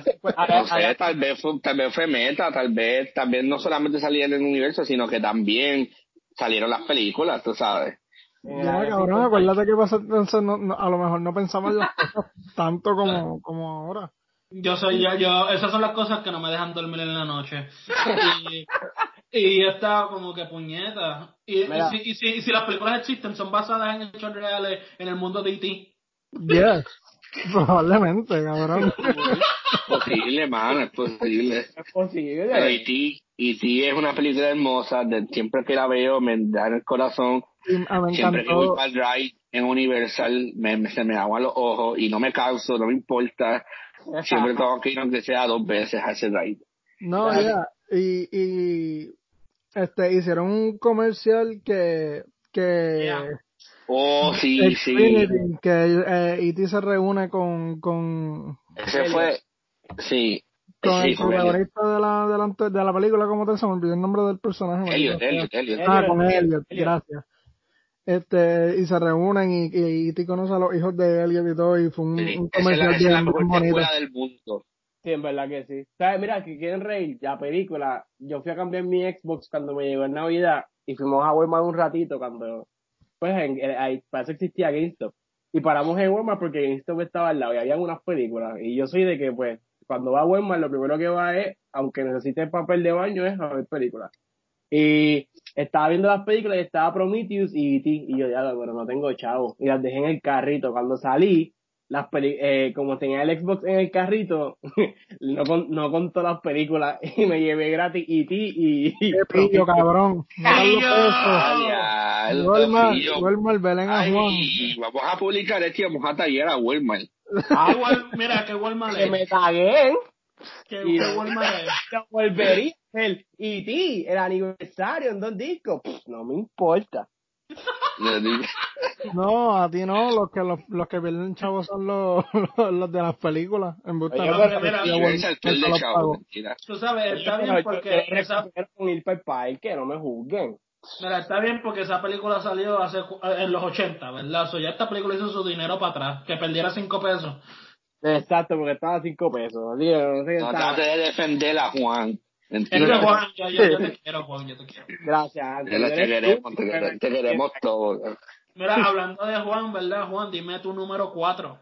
sé, tal vez, fue, tal vez fue meta, tal vez también no solamente salía en el universo, sino que también salieron las películas, tú sabes. Ya, cabrón, acuérdate que pasa, entonces no, no, a lo mejor no pensamos las cosas tanto como, como ahora. Yo soy yo, yo, esas son las cosas que no me dejan dormir en la noche. Y, y yo estaba como que puñeta. Y, y, si, y, si, y, si, las películas existen, son basadas en hechos reales en el mundo de E.T. Yes. Probablemente, cabrón. Es posible, mano, es posible. Es posible. Pero E.T. E.T. es una película hermosa, de, siempre que la veo me da en el corazón. me siempre que voy para el ride en Universal me, me, se me aguan los ojos y no me canso, no me importa Siempre tengo que ir aunque sea dos veces a ese ride. No, ya. Y, y este hicieron un comercial que que yeah. Oh, sí, Xfinity, sí. Que eh, E.T. se reúne con, con ese fue sí con sí, el protagonista de la, de, la, de la película, ¿cómo te se me olvidó el nombre del personaje? Elliot, Elliot, Elliot. Ah, con Elliot, gracias este y se reúnen y, y, y te conoce a los hijos de Elliot y todo y fue un, sí, un comercial es bien, la, es la bien bonito. del mundo. Sí en verdad que sí. Sabes mira que quieren reír la película yo fui a cambiar mi Xbox cuando me llegó en Navidad y fuimos a Walmart un ratito cuando pues en, ahí para eso existía GameStop. Y paramos en Walmart porque GameStop estaba al lado y había unas películas. Y yo soy de que pues cuando va a Walmart lo primero que va es aunque necesite papel de baño es a ver películas. Y estaba viendo las películas y estaba Prometheus y E.T. Y yo, ya, pero no tengo chavo. Y las dejé en el carrito. Cuando salí, las peli eh, como tenía el Xbox en el carrito, no, con, no contó las películas y me llevé gratis E.T. y... ¡Qué pillo, cabrón! Walmart, Walmart, Belén a Juan. Vamos a publicar esto y vamos a tallar a Walmart. Ah, Walmart, mira, que Walmart Que me tagué. ¿Qué, y qué? Te volvería el E.T., el aniversario en dos discos. Pff, no me importa. No, a ti no, los que los, los que pierden chavos son los, los, los de las películas. En busca de chavo, Tú sabes, está bien porque esa con ir para el que no me juzguen. Mira, está bien porque esa película salió hace en los 80, ¿verdad? So, ya esta película hizo su dinero para atrás, que perdiera 5 pesos. Exacto, porque estaba a 5 pesos. Así que no sé trate de defender a Juan. Que Juan, yo, yo, yo, te quiero, Juan, yo te quiero. Gracias. Te, te queremos, te, queremos, te queremos todos. Mira, hablando de Juan, ¿verdad, Juan? Dime tu número 4.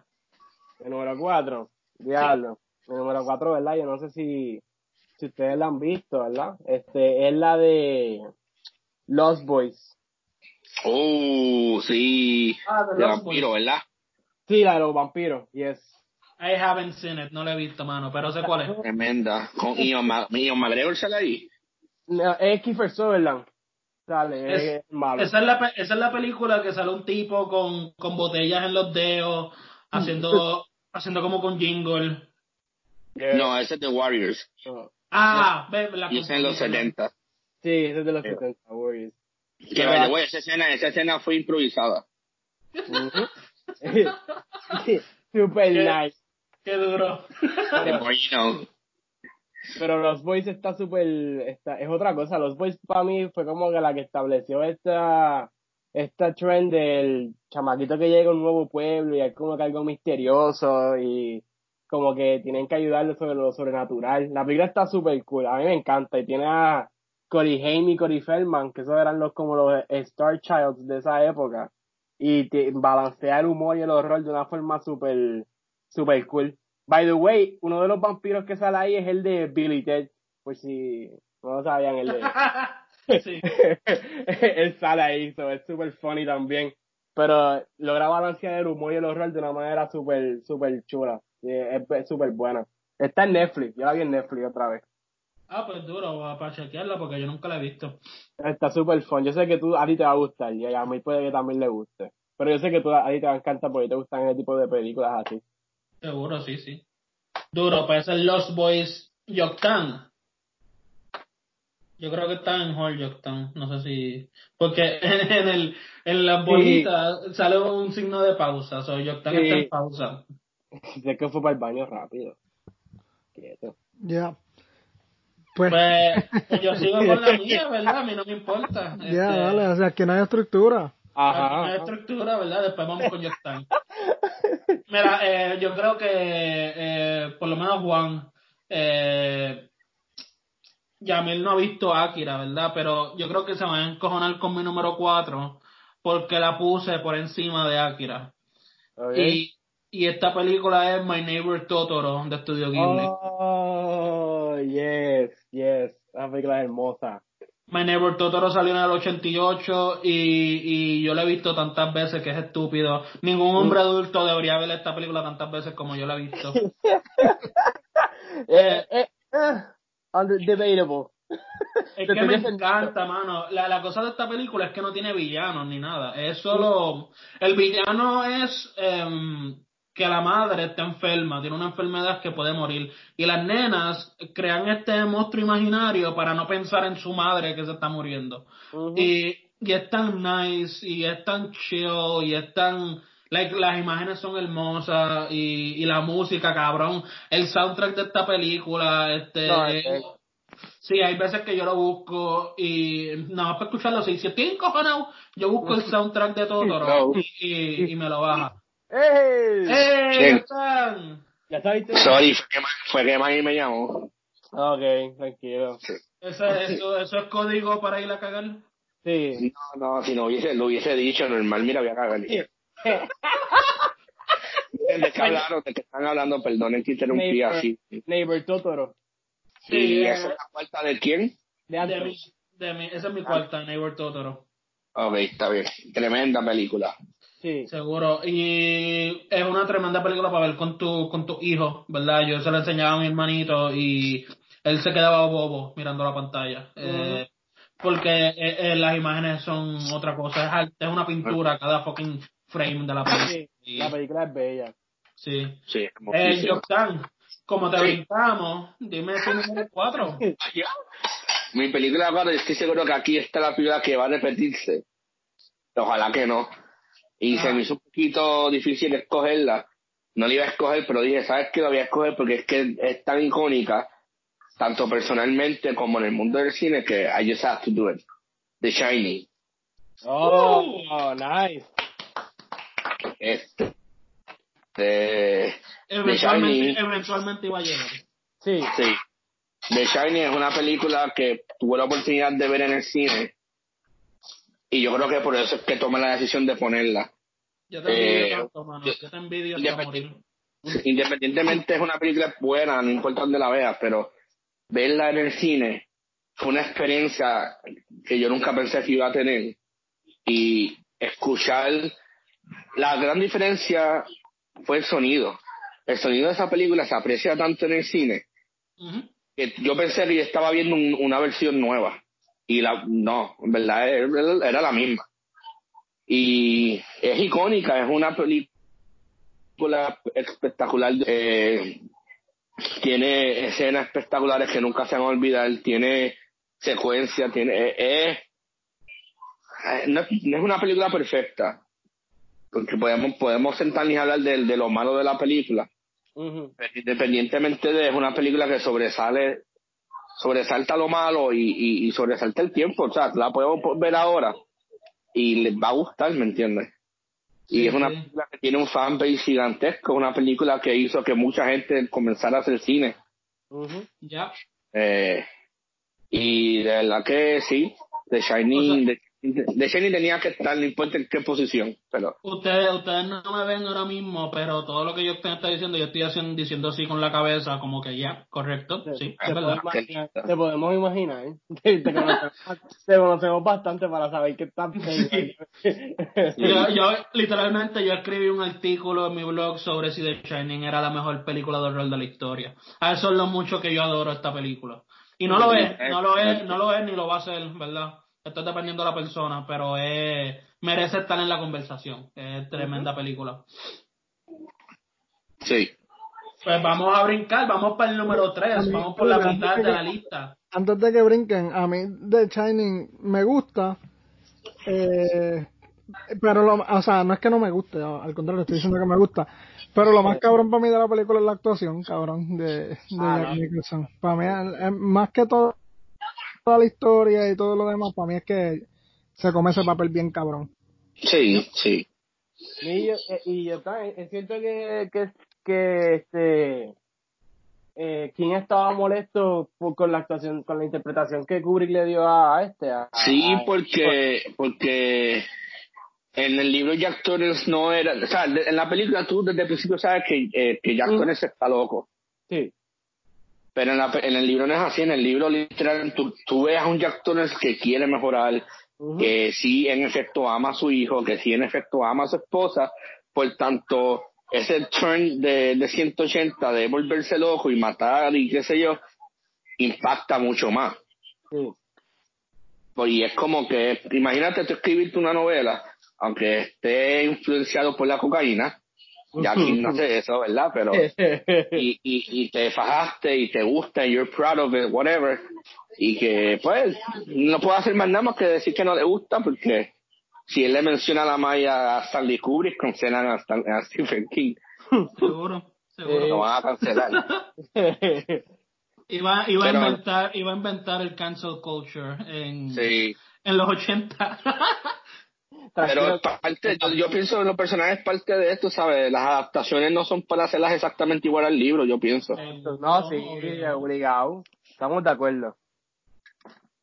El número 4, diablo. El número 4, ¿verdad? Yo no sé si. si ustedes la han visto, ¿verdad? Este, es la de Lost Boys. Oh, sí. Ah, de, vampiro, ¿verdad? Sí, la de los vampiros, yes. I haven't seen it, no la he visto, mano, pero sé cuál es. Tremenda. Con Ian, McGregor sale ahí. No, es Kiefer Sutherland. Sale, es, malo. Esa es, la, esa es la película que sale un tipo con, con botellas en los dedos, haciendo, haciendo como con jingle. No, ese es The Warriors. Ah, ve, la Y es en los 70. Sí, ese es de los 70, Warriors. Que vaya, güey, esa escena, esa escena fue improvisada. Super nice. Qué duro. Pero, los boys está súper, está, es otra cosa. Los boys para mí fue como que la que estableció esta, esta trend del chamaquito que llega a un nuevo pueblo y hay como que algo misterioso y como que tienen que ayudarle sobre lo sobrenatural. La película está súper cool, a mí me encanta y tiene a Corey Haim y Corey Feldman, que esos eran los como los Star Childs de esa época y te, balancea el humor y el horror de una forma súper super cool. By the way, uno de los vampiros que sale ahí es el de Billy Ted, pues si no lo sabían, el de... sí. Él sale ahí, es súper funny también. Pero logra balancear el humor y el horror de una manera súper, súper chula. Es súper buena. Está en Netflix, yo la vi en Netflix otra vez. Ah, pues duro, para chequearla porque yo nunca la he visto. Está súper fun. Yo sé que tú, a ti te va a gustar y a mí puede que también le guste. Pero yo sé que tú, a ti te va a encantar porque te gustan ese tipo de películas así. Seguro, sí, sí. Duro, pues es Lost Boys Yoktan. Yo creo que está en Hall Yoktan, no sé si... Porque en, el, en la bolita sale un signo de pausa, o sea, Yoktan está en pausa. Sé que fue para el baño rápido. Quieto. Ya. Pues, pues, yo sigo con la mía, ¿verdad? A mí no me importa. Ya, este, dale, o sea, que no hay estructura. Ajá. Hay estructura, ¿verdad? Después vamos con Yoktan. Mira, eh, yo creo que eh, por lo menos Juan, eh, Yamil no ha visto Akira, ¿verdad? Pero yo creo que se va a encojonar con mi número 4 porque la puse por encima de Akira. Y, y esta película es My Neighbor Totoro de Studio Ghibli. Oh, yes, yes. Esa película hermosa. My Neighbor Totoro salió en el 88 y, y yo la he visto tantas veces que es estúpido. Ningún hombre mm. adulto debería ver esta película tantas veces como yo la he visto. eh, eh, uh, debatable. Es que me encanta, mano. La, la cosa de esta película es que no tiene villanos ni nada. Es solo. El villano es. Eh, que la madre está enferma, tiene una enfermedad que puede morir. Y las nenas crean este monstruo imaginario para no pensar en su madre que se está muriendo. y, y es tan nice, y es tan chill, y es tan... Like, las imágenes son hermosas y, y la música, cabrón. El soundtrack de esta película, este... Sí, hay veces que yo lo busco y nada más para escucharlo. Si, si estoy encojonado, yo busco el soundtrack de Totoro y, y me lo baja. ¡Ey! ¡Ey! ¿Ya está viste? Sorry, fue que, fue que me llamó. Ok, tranquilo. ¿Eso, eso, ¿Eso es código para ir a cagar? Sí. No, no, si no hubiese, lo hubiese dicho normal, mira, voy a cagar. ¿De qué hablaron? ¿De qué están hablando? Perdonen que interrumpí así. Neighbor Totoro. Sí, ¿Y esa es la cuarta de quién? De, de, mi, de mi, esa es mi cuarta, Neighbor Totoro. Ok, está bien. Tremenda película. Sí. Seguro. Y es una tremenda película para ver con tu, con tu hijo, ¿verdad? Yo se lo enseñaba a mi hermanito y él se quedaba bobo mirando la pantalla. eh, porque eh, eh, las imágenes son otra cosa. Es, es una pintura cada fucking frame de la película. Sí, la película es bella. Sí. Sí, eh, Joktan, como te sí. dime tu número 4. Mi película, claro, estoy seguro que aquí está la película que va a repetirse. Ojalá que no y se me hizo un poquito difícil escogerla. No la iba a escoger, pero dije, ¿sabes qué? La voy a escoger porque es que es tan icónica, tanto personalmente como en el mundo del cine, que I just have to do it. The Shining. Oh, nice. Este. The, eventualmente, The eventualmente iba a llegar. Sí. Sí. The Shining es una película que tuve la oportunidad de ver en el cine y yo creo que por eso es que tomé la decisión de ponerla. Yo te envidio eh, tanto, Yo, te envidio Independientemente es una película buena, no importa dónde la veas, pero verla en el cine fue una experiencia que yo nunca pensé que iba a tener. Y escuchar, la gran diferencia fue el sonido. El sonido de esa película se aprecia tanto en el cine que yo pensé que estaba viendo una versión nueva. Y la, no, en verdad era la misma. Y es icónica, es una película espectacular. Eh, tiene escenas espectaculares que nunca se van a olvidar, tiene secuencia, tiene, eh, no, es una película perfecta, porque podemos, podemos sentarnos y hablar de, de lo malo de la película, independientemente de es una película que sobresale, sobresalta lo malo y, y, sobresalta el tiempo, o sea, la podemos ver ahora y les va a gustar, ¿me entiendes? y es una película que tiene un fanbase gigantesco, una película que hizo que mucha gente comenzara a hacer cine. Ya. Eh, y de verdad que sí, The Shining, Shining tenía que estar, no importa en qué posición, pero... Ustedes, ustedes no me ven ahora mismo, pero todo lo que yo estoy diciendo, yo estoy haciendo, diciendo así con la cabeza, como que ya, correcto, sí, es verdad. te podemos imaginar, ¿eh? te, conocemos, bastante para saber que está yo, yo, literalmente, yo escribí un artículo en mi blog sobre si The Shining era la mejor película de horror de la historia. A eso es lo mucho que yo adoro esta película. Y no lo es, no lo es, no lo es ni lo va a ser, ¿verdad? Esto es dependiendo de la persona, pero es, merece estar en la conversación. Es tremenda película. Sí. Pues vamos a brincar, vamos para el número 3, vamos por la mitad de la lista. Antes de que brinquen, a mí The Shining me gusta, eh, pero lo, o sea, no es que no me guste, al contrario, estoy diciendo que me gusta, pero lo más cabrón para mí de la película es la actuación, cabrón, de, de ah, Para mí, es, más que todo toda la historia y todo lo demás, para mí es que se come ese papel bien cabrón. Sí, sí. Y yo, eh, y yo es cierto que, que, que este eh, quién estaba molesto con la actuación, con la interpretación que Kubrick le dio a, este. sí, porque, porque en el libro Jack Torrance no era, o sea, en la película tú desde el principio sabes que, eh, que Jack Torrance está loco. Sí. Pero en, la, en el libro no es así, en el libro literal tú, tú ves a un Jack Torrance que quiere mejorar, que sí en efecto ama a su hijo, que sí en efecto ama a su esposa, por tanto ese turn de, de 180 de volverse loco y matar y qué sé yo, impacta mucho más. Pues, y es como que, imagínate tú escribirte una novela, aunque esté influenciado por la cocaína, ya no sé eso, ¿verdad? Pero, y, y, y te fajaste y te gusta, y you're proud of it, whatever, y que, pues, no puedo hacer más nada más que decir que no le gusta, porque si él le menciona a la Maya a Stanley Kubrick, cancelan a, a Stephen King. Seguro, seguro. Lo van a cancelar. iba, iba, a inventar, iba a inventar el cancel culture en, en los 80. Pero parte, yo, yo, pienso en los personajes parte de esto, ¿sabes? Las adaptaciones no son para hacerlas exactamente igual al libro, yo pienso. No, sí, obligado. Estamos de acuerdo.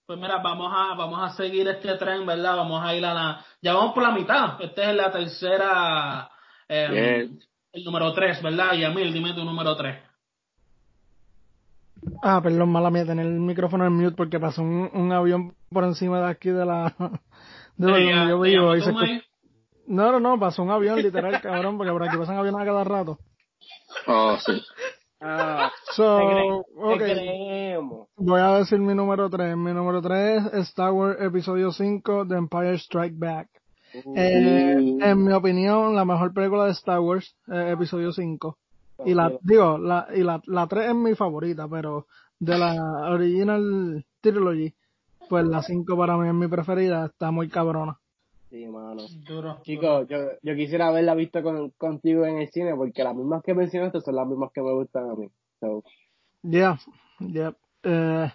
Pues mira, vamos a, vamos a seguir este tren, ¿verdad? Vamos a ir a la... Ya vamos por la mitad. Este es la tercera... Eh, el número 3, ¿verdad? Yamil, dime tu número 3. Ah, perdón, mala mía, tener el micrófono en mute porque pasó un, un avión por encima de aquí de la, de yo vivo. No, no, no, pasó un avión literal, cabrón, porque por aquí pasan aviones a cada rato. Oh, sí. Ah, so, okay. Voy a decir mi número 3. Mi número 3 es Star Wars Episodio 5 The Empire Strike Back. Uh. Eh, en mi opinión, la mejor película de Star Wars, eh, Episodio 5. Y la, digo, la, y la, la 3 es mi favorita, pero de la original trilogy, pues la 5 para mí es mi preferida, está muy cabrona. Sí, mano. Chicos, yo, yo quisiera haberla visto con, contigo en el cine porque las mismas que mencionaste son las mismas que me gustan a mí. Ya, ya. Eh,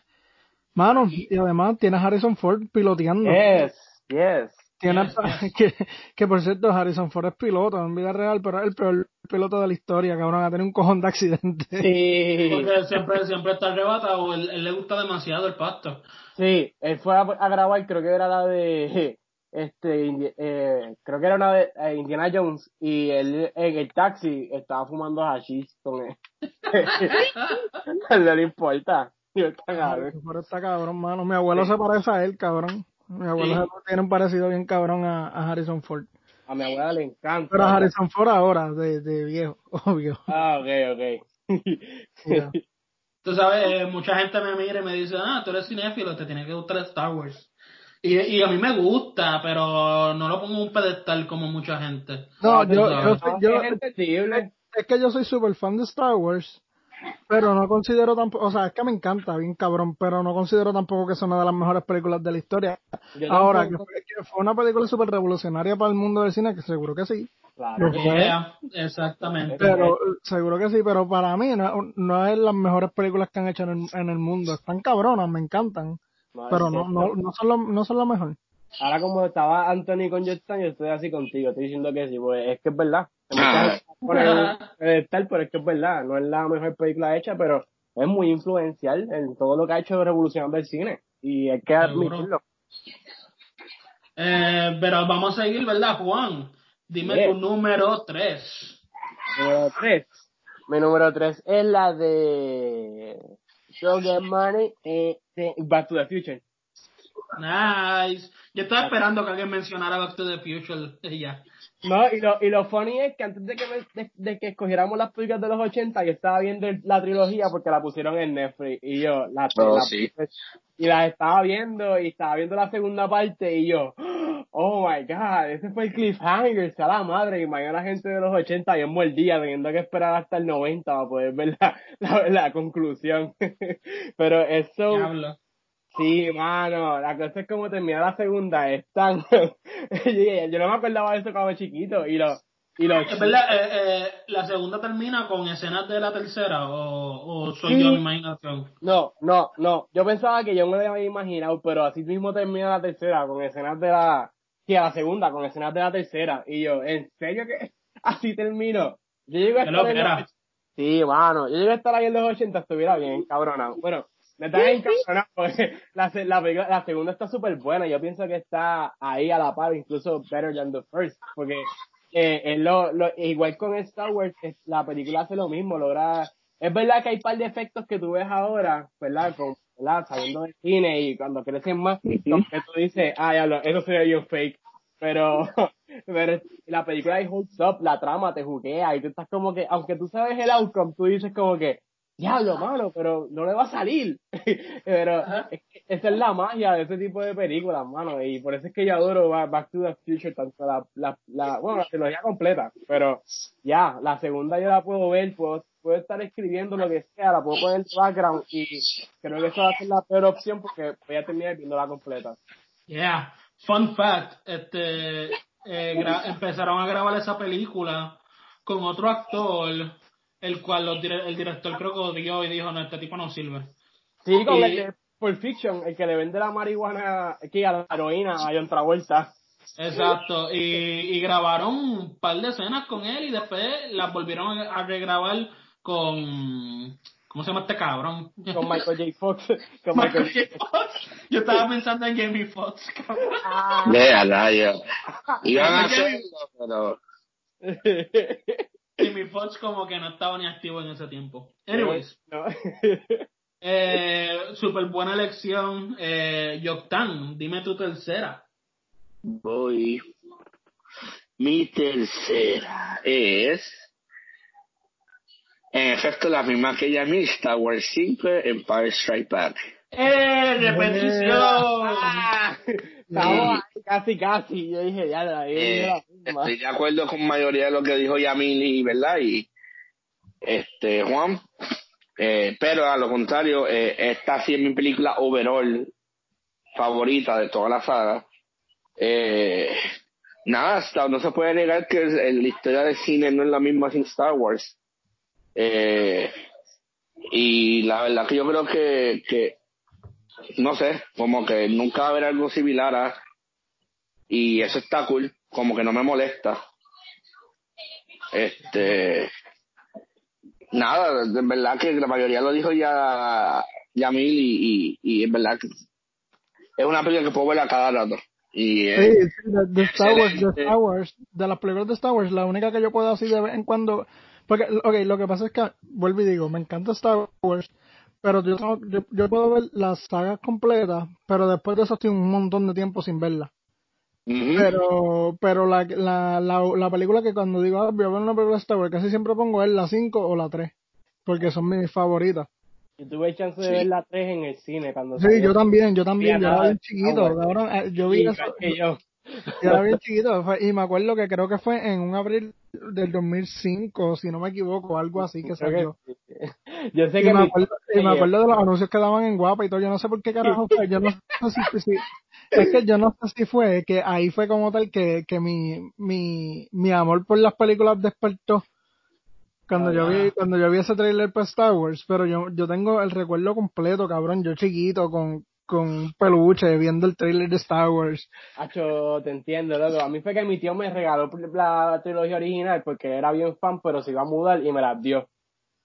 mano, y además tienes Harrison Ford piloteando. Yes, yes. Tiene, que, que por cierto, Harrison Ford es piloto en vida real, pero es el peor piloto de la historia, cabrón, a tener un cojón de accidente. Sí. Porque siempre, siempre está arrebatado, él, él le gusta demasiado el pasto. Sí, él fue a, grabar, creo que era la de, este, eh, creo que era una de eh, Indiana Jones, y él en el taxi estaba fumando hashish con él. no le importa. está cabrón. está cabrón, mano. Mi abuelo se parece a él, cabrón. Mi abuelo tiene un parecido bien cabrón a, Harrison Ford. A mi abuela le encanta. Pero a Harrison Ford ahora, de, de viejo, obvio. Ah, ok, ok. Tú sabes, eh, mucha gente me mira y me dice, ah, tú eres cinéfilo, te tiene que gustar Star Wars. Y, y a mí me gusta, pero no lo pongo en un pedestal como mucha gente. No, yo, yo, yo, es que yo soy súper fan de Star Wars, pero no considero tampoco, o sea, es que me encanta, bien cabrón, pero no considero tampoco que sea una de las mejores películas de la historia. Ahora, que fue, una película súper revolucionaria para el mundo del cine, que seguro que sí. Claro. exactamente. Pero seguro que sí, pero para mí no, no es las mejores películas que han hecho en el, en el mundo. Están cabronas, me encantan. pero no, no, no, son lo, no son lo mejor. Ahora como estaba Anthony con Jetson, yo estoy así contigo, estoy diciendo que sí, pues es que es verdad. Ah. Por el, pero es que es verdad, no es la mejor película hecha, pero es muy influencial en todo lo que ha hecho revolucionando el cine. Y hay que admitirlo. Eh, pero vamos a seguir, ¿verdad, Juan? Dime tu número 3. Número 3. Mi número 3 es la de Show Get Money eh, Back to the Future. Nice. Yo estaba esperando que alguien mencionara Back to the Future. Ya. No, y lo, y lo funny es que antes de que, de, que escogiéramos las películas de los 80, yo estaba viendo la trilogía porque la pusieron en Netflix. Y yo, la, oh, y la estaba viendo, y estaba viendo la segunda parte, y yo, oh my god, ese fue el cliffhanger, sea la madre, y mañana la gente de los 80 yo día teniendo que esperar hasta el 90 para poder ver la, la, la conclusión. Pero eso, Sí, mano, la cosa es como termina la segunda, es tan... yo no me acordaba de eso cuando chiquito, y lo... Y lo es verdad, eh, eh, la segunda termina con escenas de la tercera, o, o soy yo mi imaginación. No, no, no, yo pensaba que yo me lo había imaginado, pero así mismo termina la tercera, con escenas de la... Sí, a la segunda, con escenas de la tercera, y yo, ¿en serio que así termino? Yo llego a estar en los... Sí, mano, yo llego a estar ahí en los 80, estuviera bien, cabrona. Bueno, me está encantando porque la, la, la, segunda está súper buena. Yo pienso que está ahí a la par, incluso better than the first. Porque eh, es lo, lo, igual con Star Wars, la película hace lo mismo, logra... Es verdad que hay un par de efectos que tú ves ahora, ¿verdad? Con, ¿verdad? Saliendo del cine y cuando crecen más, que tú dices, ah, ya, eso sería yo fake. Pero, pero la película de holds up, la trama te juguea y tú estás como que, aunque tú sabes el outcome, tú dices como que, diablo, mano, pero no le va a salir. pero esa es la magia de ese tipo de películas, mano, y por eso es que yo adoro Back to the Future, tanto la, la, la bueno, la trilogía completa, pero ya, la segunda yo la puedo ver, puedo, puedo estar escribiendo lo que sea, la puedo poner en background y creo que esa va a ser la peor opción porque voy a terminar viendo la completa. Yeah, fun fact, este, eh, empezaron a grabar esa película con otro actor el cual el director creo que odió y dijo, no, este tipo no sirve. Sí, con el de Pulp Fiction, el que le vende la marihuana, aquí a la heroína a John Travolta. Exacto, y, y grabaron un par de escenas con él y después las volvieron a regrabar con... ¿Cómo se llama este cabrón? Con Michael J. Fox. Con Michael, J. Fox. Yo estaba pensando en Jamie Foxx, cabrón. Ah. Léala, yo. Iban a hacerlo, pero... mi Fox como que no estaba ni activo en ese tiempo. Anyways. eh, super buena elección. Eh, Yoctan, dime tu tercera. Voy. Mi tercera es. En efecto, la misma que ella mi Star Wars 5, Empire Strike Back. ¡Eh! ¡Repetición! Estamos casi, casi. Yo dije, ya, eh, Estoy de acuerdo con mayoría de lo que dijo Yamili, ¿verdad? Y este Juan. Eh, pero a lo contrario, eh, esta sí es mi película overall favorita de toda la saga. Eh, nada, no se puede negar que la historia del cine no es la misma sin Star Wars. Eh, y la verdad que yo creo que, que no sé, como que nunca va a haber algo similar a, y eso está cool, como que no me molesta. Este, nada, de verdad que la mayoría lo dijo ya Yamil y, y, y es verdad que es una película que puedo ver a cada rato. Y sí, de, Star Wars, de Star Wars, de las películas de Star Wars, la única que yo puedo así de vez en cuando, porque, ok, lo que pasa es que, vuelvo y digo, me encanta Star Wars, pero yo, yo, puedo ver las sagas completas, pero después de eso estoy un montón de tiempo sin verla. Pero, pero la, la, la, película que cuando digo, ah, voy a ver una película de Star Wars, casi siempre pongo es la 5 o la 3, porque son mis favoritas. Yo tuve chance de ver la 3 en el cine cuando Sí, yo también, yo también, yo era bien chiquito, ah, yo vi eso. yo. Era bien chiquito, y me acuerdo que creo que fue en un abril del 2005, si no me equivoco, algo así que salió. Yo sé que me, acuerdo, y me acuerdo de los anuncios que daban en Guapa y todo, yo no sé por qué carajo fue, yo no sé si, es que yo no sé si fue que ahí fue como tal que, que mi, mi, mi amor por las películas despertó cuando yo vi cuando yo vi ese trailer para Star Wars, pero yo, yo tengo el recuerdo completo, cabrón, yo chiquito con, con un peluche viendo el trailer de Star Wars. Hacho, te entiendo, loco. A mí fue que mi tío me regaló la trilogía original porque era bien fan, pero se iba a mudar y me la dio.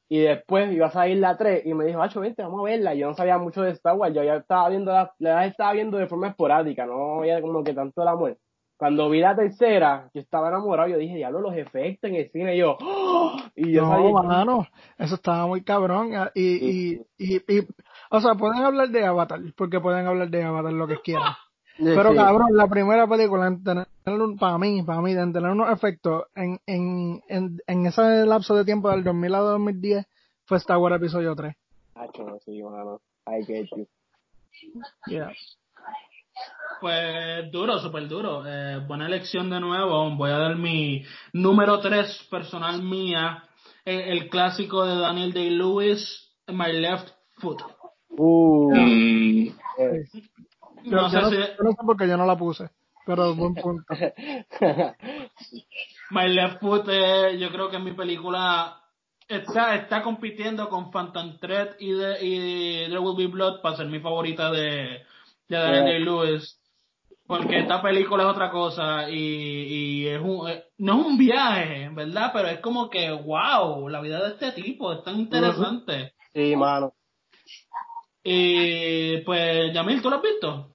Y después iba a salir la 3 y me dijo, Hacho, vente, vamos a verla. Yo no sabía mucho de Star Wars, yo ya estaba viendo la, la estaba viendo de forma esporádica, no había como que tanto el amor. Cuando vi la tercera, yo estaba enamorado, yo dije, diablo, los efectos en el cine, y yo, ¡Oh! y yo no, mano, eso estaba muy cabrón, y, y, y, y, o sea, pueden hablar de Avatar, porque pueden hablar de Avatar lo que quieran. Pero cabrón, la primera película en tener para mí, para mí, en tener unos efectos en, en, en, en ese lapso de tiempo del 2000 a 2010 fue Star Wars episodio 3. sí, mano. I get you. Yeah. Pues duro, súper duro. Eh, buena elección de nuevo. Voy a dar mi número 3 personal mía. El, el clásico de Daniel Day-Lewis, My Left Foot. Uh. Mm. No, sé si... no sé por qué yo no la puse, pero buen punto. My Left Foot, eh, yo creo que mi película está, está compitiendo con Phantom Thread y, de, y There Will Be Blood para ser mi favorita de, de Daniel Day-Lewis. Porque esta película es otra cosa y, y es un, eh, no es un viaje, ¿verdad? Pero es como que, wow, la vida de este tipo es tan interesante. Sí, mano. Y pues, Yamil, ¿tú lo has visto?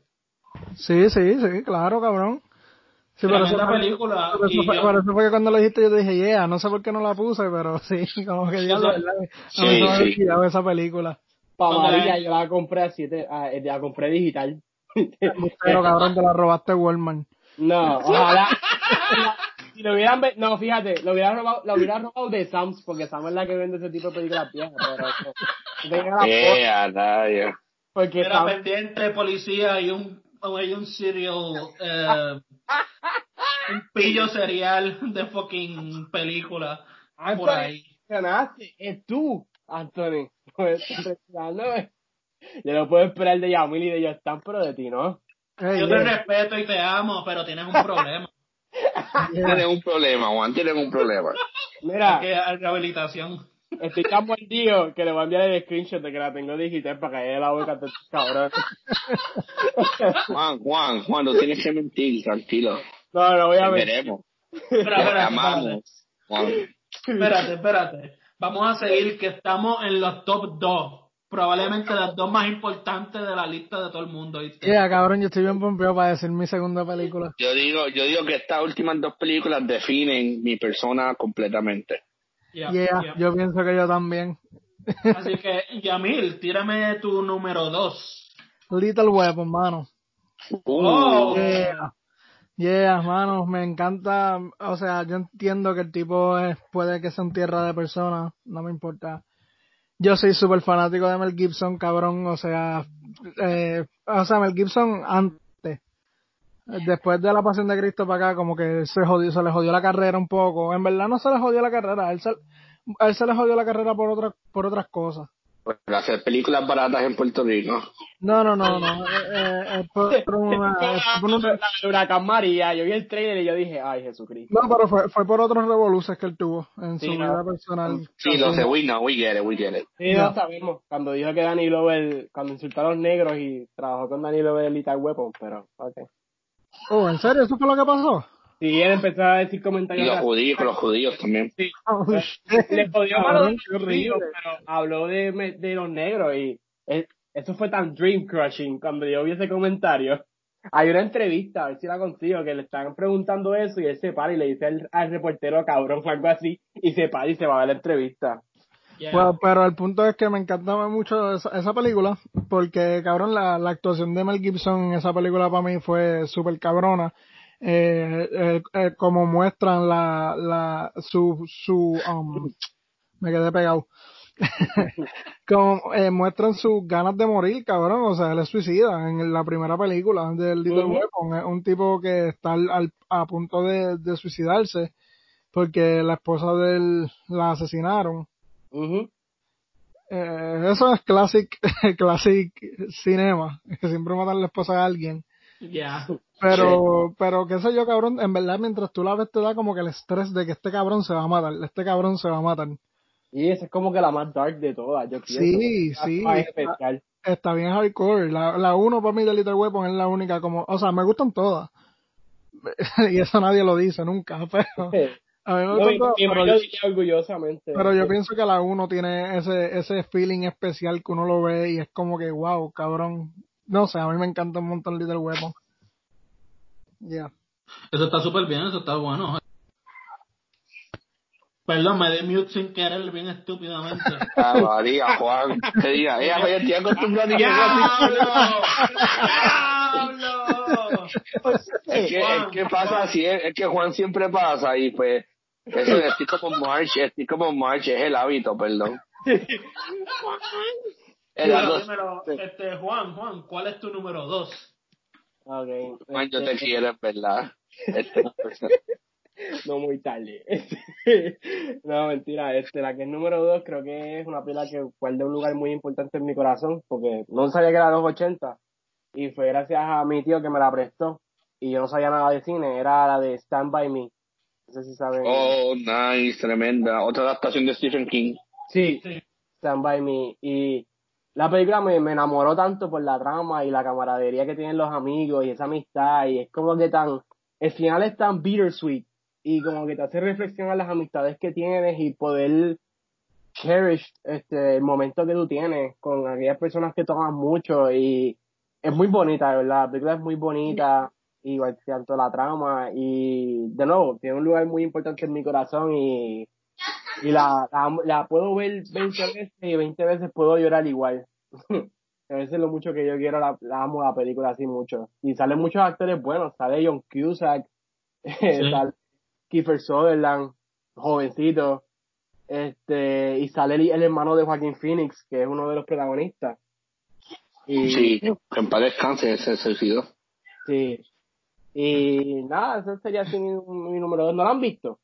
Sí, sí, sí, claro, cabrón. Sí, pero eso, película. Por eso, fue, eso fue que cuando lo dijiste yo te dije, yeah, no sé por qué no la puse, pero sí, como que ya lo, sí, sí. sí. esa película. Para María, yo la compré así, la compré digital. Pero cabrón, te la robaste Walmart. No, ojalá. lo hubieran no, fíjate, lo hubieran robado, lo hubieran robado de Sam's, porque Sam's es la que vende ese tipo de películas viejas, pero yeah, Porque Era pendiente policía y un hay un serial eh, un pillo serial de fucking película por ahí. es tú, Anthony. Pues, yo no puedo esperar de Yamil y de Yostan, pero de ti no. yo te respeto y te amo, pero tienes un problema. Tienes un problema, Juan, tienes un problema. Mira. Que rehabilitación. Estoy tan mordido que le voy a enviar el screenshot de que la tengo digital para caer la boca de cabrón. Juan, Juan, Juan, no tienes que mentir, tranquilo. No, no voy a mentir. Veremos. Espérate, amamos, Espérate, espérate. Vamos a seguir que estamos en los top 2 probablemente las dos más importantes de la lista de todo el mundo. ¿viste? Yeah, cabrón, yo estoy bien pompeado para decir mi segunda película. Yo digo, yo digo que estas últimas dos películas definen mi persona completamente. Yeah, yo pienso que yo también. Así que, Yamil, tírame tu número dos. Little Weapon, mano. Oh. Yeah. Yeah, mano, me encanta, o sea, yo entiendo que el tipo es, puede que sea un tierra de personas, no me importa yo soy súper fanático de Mel Gibson, cabrón, o sea, eh, o sea, Mel Gibson antes, después de la Pasión de Cristo para acá, como que se jodió, se le jodió la carrera un poco, en verdad no se le jodió la carrera, él se, él se le jodió la carrera por otras, por otras cosas. Por hacer películas baratas en Puerto Rico. No, no, no, no. Eh, eh, es por, una, Huracán María. Yo vi el trailer y yo dije, ay, Jesucristo. No, pero fue, fue por otros revoluciones que él tuvo en su vida personal. Sí, lo sé, we know, we get it, we get it. Sí, no. sabemos. Cuando dijo que Danny Glover, cuando insultó a los negros y trabajó con Danny Glover en Little Weapon, pero, ok. Oh, ¿en serio? ¿Eso fue lo que pasó? Sí, él empezó a decir comentarios. Y los judíos, los judíos también. Sí. Le jodió a los judíos, pero habló de, de los negros y eso fue tan dream crushing cuando yo vi ese comentario. Hay una entrevista, a ver si la consigo, que le están preguntando eso y él se para y le dice al, reportero cabrón o algo así y se para y se va a ver la entrevista. Well, pero el punto es que me encantaba mucho esa, esa película, porque cabrón, la, la, actuación de Mel Gibson en esa película para mí fue súper cabrona. Eh, eh, eh, como muestran la, la, su, su, um, me quedé pegado. como eh, muestran sus ganas de morir, cabrón, o sea, él es suicida en la primera película del Little Weapon, es un tipo que está al, a punto de, de, suicidarse porque la esposa de él la asesinaron. eh, eso es classic, classic cinema, que siempre matan a la esposa de alguien. Ya. Pero, sí. pero qué sé yo, cabrón, en verdad mientras tú la ves te da como que el estrés de que este cabrón se va a matar, este cabrón se va a matar. Y esa es como que la más dark de todas, yo pienso. Sí, sí. Está, está, bien hardcore. La, la uno para mí de Little Weapon es la única como, o sea, me gustan todas. y eso nadie lo dice nunca, pero... A mí me no, gustan y, pero, yo, orgullosamente. Pero yo pienso que la uno tiene ese, ese feeling especial que uno lo ve y es como que, wow, cabrón. No sé, a mí me encanta un montón Little Weapon. Ya. Yeah. Eso está súper bien, eso está bueno. Perdón, me di mute sin querer, bien estúpidamente. Ah, María, Juan. Te diga, ella me estoy acostumbrado a que ¡Diablo! es, que, es que pasa así, es, es que Juan siempre pasa y pues eso de estoy como March, estoy como March es el hábito, perdón. Pero, número, este, Juan, Juan, ¿cuál es tu número dos? Okay. Juan, yo te quiero, ¿verdad? Este, no muy tarde. no, mentira. Este, la que es número dos creo que es una pila que guarda un lugar muy importante en mi corazón porque no sabía que era los 80 y fue gracias a mi tío que me la prestó y yo no sabía nada de cine. Era la de Stand By Me. No sé si saben. Oh, nice, tremenda. Otra adaptación de Stephen King. Sí, sí. Stand By Me. Y la película me, me enamoró tanto por la trama y la camaradería que tienen los amigos y esa amistad y es como que tan... El final es tan bittersweet y como que te hace reflexionar las amistades que tienes y poder cherish este el momento que tú tienes con aquellas personas que toman mucho y es muy bonita, verdad, la película es muy bonita, igual tanto la trama y de nuevo, tiene un lugar muy importante en mi corazón y, y la, la, la puedo ver 20 veces y 20 veces puedo llorar igual. a veces lo mucho que yo quiero, la, la, amo la película así mucho. Y salen muchos actores buenos, sale John Cusack, sí. sale Kiefer Sutherland, jovencito, este, y sale el, el, hermano de Joaquín Phoenix, que es uno de los protagonistas. Y, sí, en paz descanse, se suicidó. Sí. Y nada, ese sería así mi, mi número dos. ¿No lo han visto?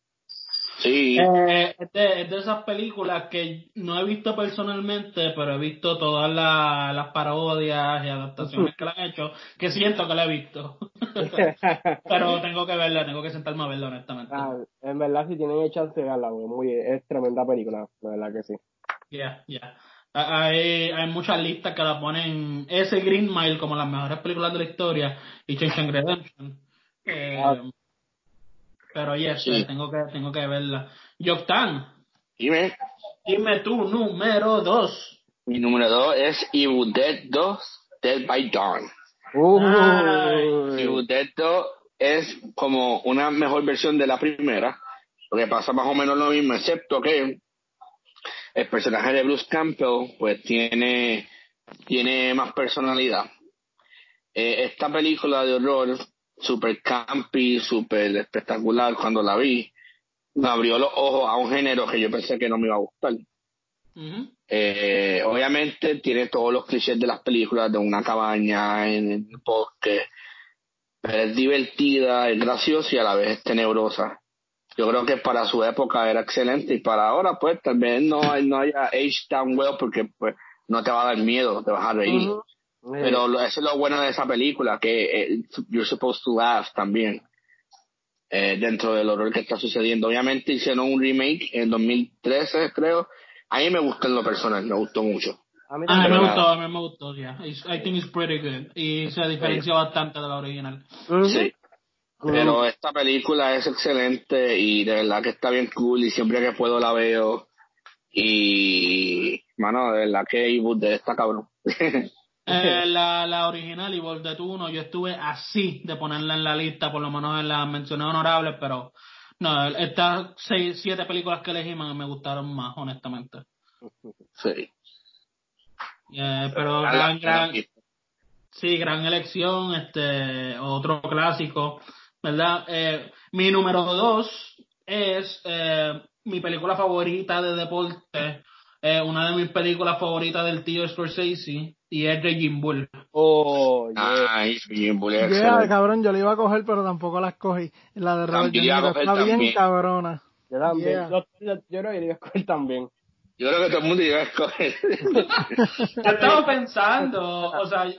Sí. Eh, es, de, es, de, esas películas que no he visto personalmente, pero he visto todas la, las parodias y adaptaciones que le han hecho, que siento que la he visto. pero tengo que verla, tengo que sentarme a verla, honestamente. Ah, en verdad, si tienen chance de verla, muy, es tremenda película, la verdad que sí. Ya, yeah, ya. Yeah. Hay, hay muchas listas que la ponen ese Green Mile como las mejores películas de la historia y Shawshank Redemption. Eh, ah. Pero yes, sí. tengo que tengo que verla. Yoctan. Dime. Dime tu número dos. Mi número dos es Evil Dead 2, Dead by Dawn. Uh. Evil Dead 2 es como una mejor versión de la primera. Lo que pasa más o menos lo mismo, excepto que el personaje de Bruce Campbell pues tiene, tiene más personalidad. Eh, esta película de horror, super campy, super espectacular, cuando la vi, me abrió los ojos a un género que yo pensé que no me iba a gustar. Uh -huh. eh, obviamente tiene todos los clichés de las películas de una cabaña en el bosque, pero es divertida, es graciosa y a la vez es tenebrosa yo creo que para su época era excelente y para ahora pues tal vez no, no haya age tan well porque pues no te va a dar miedo, te vas a reír. Uh -huh. Pero lo, eso es lo bueno de esa película, que eh, you're supposed to laugh también. Eh, dentro del horror que está sucediendo. Obviamente hicieron un remake en 2013, creo. A mí me gustó en lo personal, me gustó mucho. A mí, a mí me gustó, a mí me gustó, ya. Yeah. I think it's pretty good. Y se diferencia bastante de la original. Sí. Pero esta película es excelente y de verdad que está bien cool y siempre que puedo la veo. Y, mano, de verdad que Evil Dead está cabrón. eh, la, la original Evil Dead 1, yo estuve así de ponerla en la lista, por lo menos en las menciones honorables, pero no, estas seis, siete películas que elegí me, me gustaron más, honestamente. Sí. pero gran, gran, sí, gran elección, este, otro clásico, ¿verdad? Eh, mi número dos es eh, mi película favorita de deporte, eh, una de mis películas favoritas del tío Scorsese, y es Raging Bull. Oh, yeah. Bull cabrón, yo la iba a coger, pero tampoco la escogí. La de Robert De Niro está bien cabrona. Yo también. Yo, yo, yo, no iba a escoger también. Yo creo que todo el mundo iba a escoger. yo estaba pensando, o sea, eh,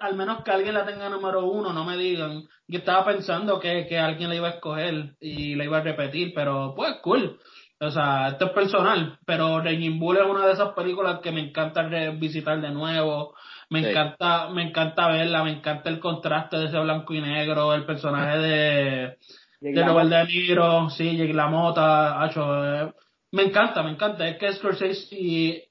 al menos que alguien la tenga número uno, no me digan. Yo estaba pensando que, que alguien la iba a escoger y la iba a repetir, pero pues cool. O sea, esto es personal, pero Raging Bull es una de esas películas que me encanta visitar de nuevo. Me encanta, me encanta verla, me encanta el contraste de ese blanco y negro, el personaje de, de Robert De Niro, sí, Jake LaMotta, eh, me encanta, me encanta. Es que Scorsese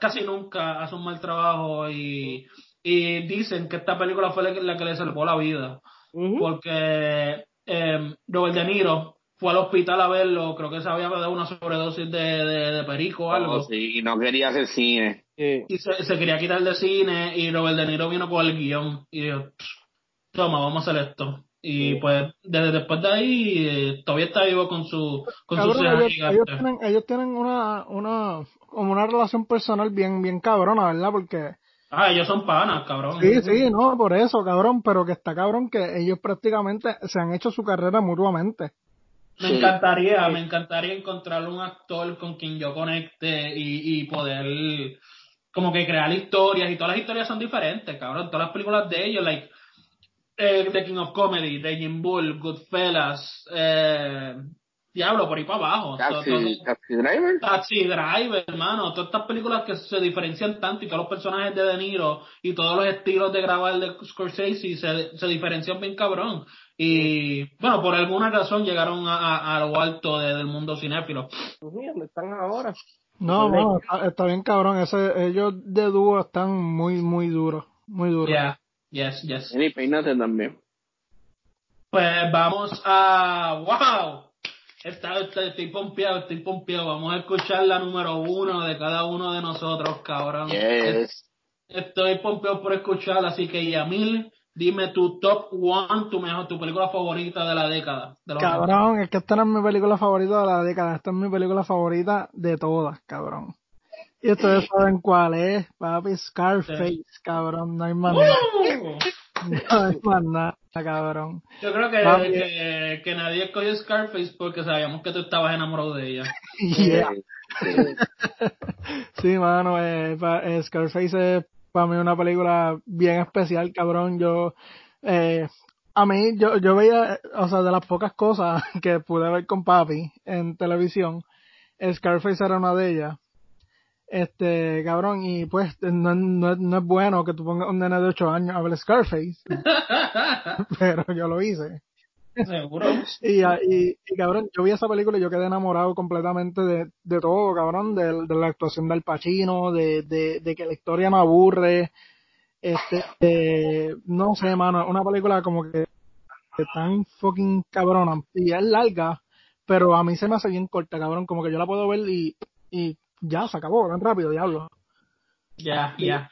casi nunca hace un mal trabajo y, y dicen que esta película fue la que, le salvó la vida. Porque eh, Robert De Niro fue al hospital a verlo, creo que se había dado una sobredosis de, de, perico o algo. Oh, sí, y no quería hacer cine. Y se, quería quitar de cine y Robert De Niro vino con el guion y dijo, toma, vamos a hacer esto. Y pues desde después de ahí eh, todavía está vivo con su con ellos, tienen, ellos tienen una, una como una relación personal bien bien cabrona, ¿verdad? Porque Ah, ellos son panas, cabrón. Sí, sí, no, por eso, cabrón, pero que está cabrón que ellos prácticamente se han hecho su carrera mutuamente. Me encantaría, me encantaría encontrar un actor con quien yo conecte y, y poder como que crear historias y todas las historias son diferentes, cabrón. Todas las películas de ellos, like eh, The King of Comedy, Raging Bull, Goodfellas, eh, Diablo, por ahí para abajo. Taxi, Driver. Taxi Driver, hermano. Todas estas películas que se diferencian tanto y todos los personajes de De Niro y todos los estilos de grabar de Scorsese se, se diferencian bien cabrón. Y bueno, por alguna razón llegaron a, a, lo alto del mundo cinéfilo. Pues ¿dónde están ahora? No, no, está, bien cabrón. Ese, ellos de dúo están muy, muy duros. Muy duros. Yeah, yes, yes. Y peínate también. Pues vamos a. ¡Wow! Está, estoy pompeado, estoy pompeado. Vamos a escuchar la número uno de cada uno de nosotros, cabrón. Yes. Estoy pompeado por escuchar, así que Yamil Dime tu top one, tu mejor, tu película favorita de la década. cabrón, es que esta no es mi película favorita de la década, esta es mi película favorita de todas, cabrón. Y ustedes saben cuál es, papi, Scarface, cabrón, no hay más nada. No hay más nada, cabrón. Yo creo que, que, nadie escogió Scarface porque sabíamos que tú estabas enamorado de ella. Yeah. sí, mano, eh, eh, Scarface es para mí una película bien especial, cabrón. Yo, eh, a mí, yo, yo veía, o sea, de las pocas cosas que pude ver con papi en televisión, Scarface era una de ellas. Este, cabrón, y pues no, no, no es bueno que tú pongas un nene de 8 años a ver Scarface. pero yo lo hice. Seguro. y, y, y, cabrón, yo vi esa película y yo quedé enamorado completamente de, de todo, cabrón, de, de la actuación del Pacino, de, de, de que la historia me aburre, este, no sé, mano, una película como que, que tan fucking cabrona, y es larga, pero a mí se me hace bien corta, cabrón, como que yo la puedo ver y, y ya, se acabó, tan rápido, diablo. Ya, ya.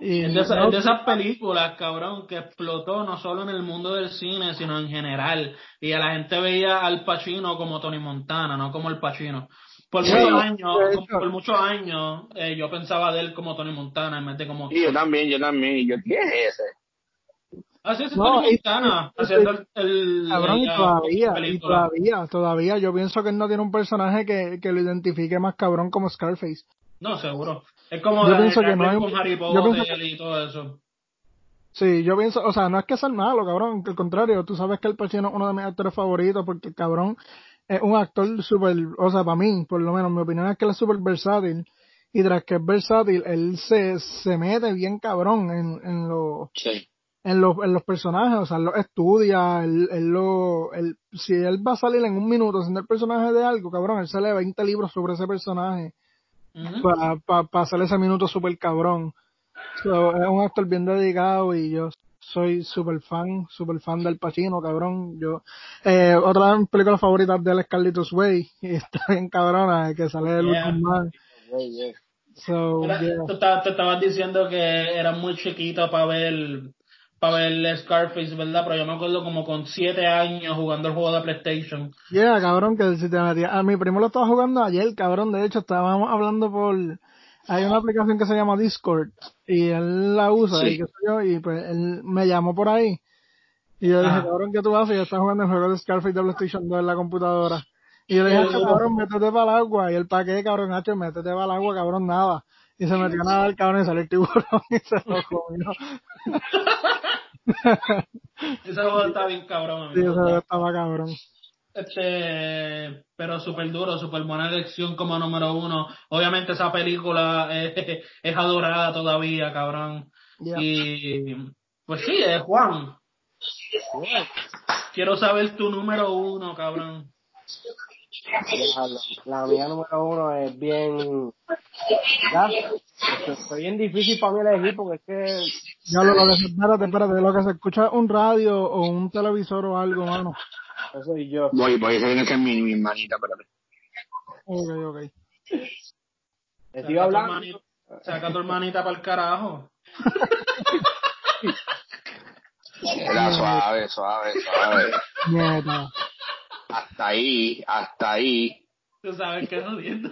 Y es de, esas películas, cabrón, que explotó no solo en el mundo del cine, sino en general. Y a la gente veía al Pacino como Tony Montana, no como el Pacino. Por muchos años, por muchos años, eh, yo pensaba de él como Tony Montana en vez de como. Sí, yo también, yo también. Yo, ¿Quién es ese? Así es Tony Montana, haciendo el. Cabrón, y todavía, y todavía, todavía, yo pienso que él no tiene un personaje que, que lo identifique más cabrón como Scarface. No, seguro. Es como yo pienso que no hay, con Harry Potter y todo eso. Sí, yo pienso, o sea, no es que sea malo, cabrón, que al contrario, tú sabes que el Pacino es uno de mis actores favoritos porque el cabrón es un actor súper, o sea, para mí, por lo menos, mi opinión es que él es súper versátil y tras que es versátil, él se, se mete bien cabrón en, en los... En los, en los personajes, o sea, él lo estudia, él, él lo, él, si él va a salir en un minuto siendo el personaje de algo, cabrón, él se lee 20 libros sobre ese personaje para pa, hacer ese minuto super cabrón. es un actor bien dedicado y yo soy super fan, super fan del Pacino, cabrón. Yo, eh, otra de mis películas favoritas de él es Carlitos Way, y está bien cabrona, que sale de yeah. So, te estabas diciendo que era muy chiquito para ver para ver Scarface, ¿verdad? Pero yo me acuerdo como con siete años jugando el juego de PlayStation. Yeah, cabrón, que si te A mi primo lo estaba jugando ayer, cabrón. De hecho, estábamos hablando por... Hay una aplicación que se llama Discord y él la usa y, qué sé yo, y pues él me llamó por ahí. Y yo dije, cabrón, ¿qué tú haces? Y estaba jugando el juego de Scarface de PlayStation 2 en la computadora. Y yo le dije, cabrón, métete para el agua. Y el paquete, cabrón, Hacho, métete para el agua, cabrón, nada. Y se metió nada el cabrón y salió el tiburón y se lo comió. ese juego está bien cabrón. Sí, ese juego estaba cabrón. Este, pero súper duro, súper buena elección como número uno. Obviamente esa película es, es adorada todavía, cabrón. Y pues sí, es Juan. Quiero saber tu número uno, cabrón. La, mía número uno es bien. ¿ya? Es bien difícil para mí elegir porque es que. Ya lo, lo que se, espérate, espérate, lo que se escucha un radio o un televisor o algo, mano. Eso soy yo. Voy, voy, a que es mi, mi manita, espérate. Ok, ok. Te sigo hablando. Saca tu hermanita para el carajo. Era suave, suave, suave. Mierda. Hasta ahí, hasta ahí. Tú sabes que no viendo.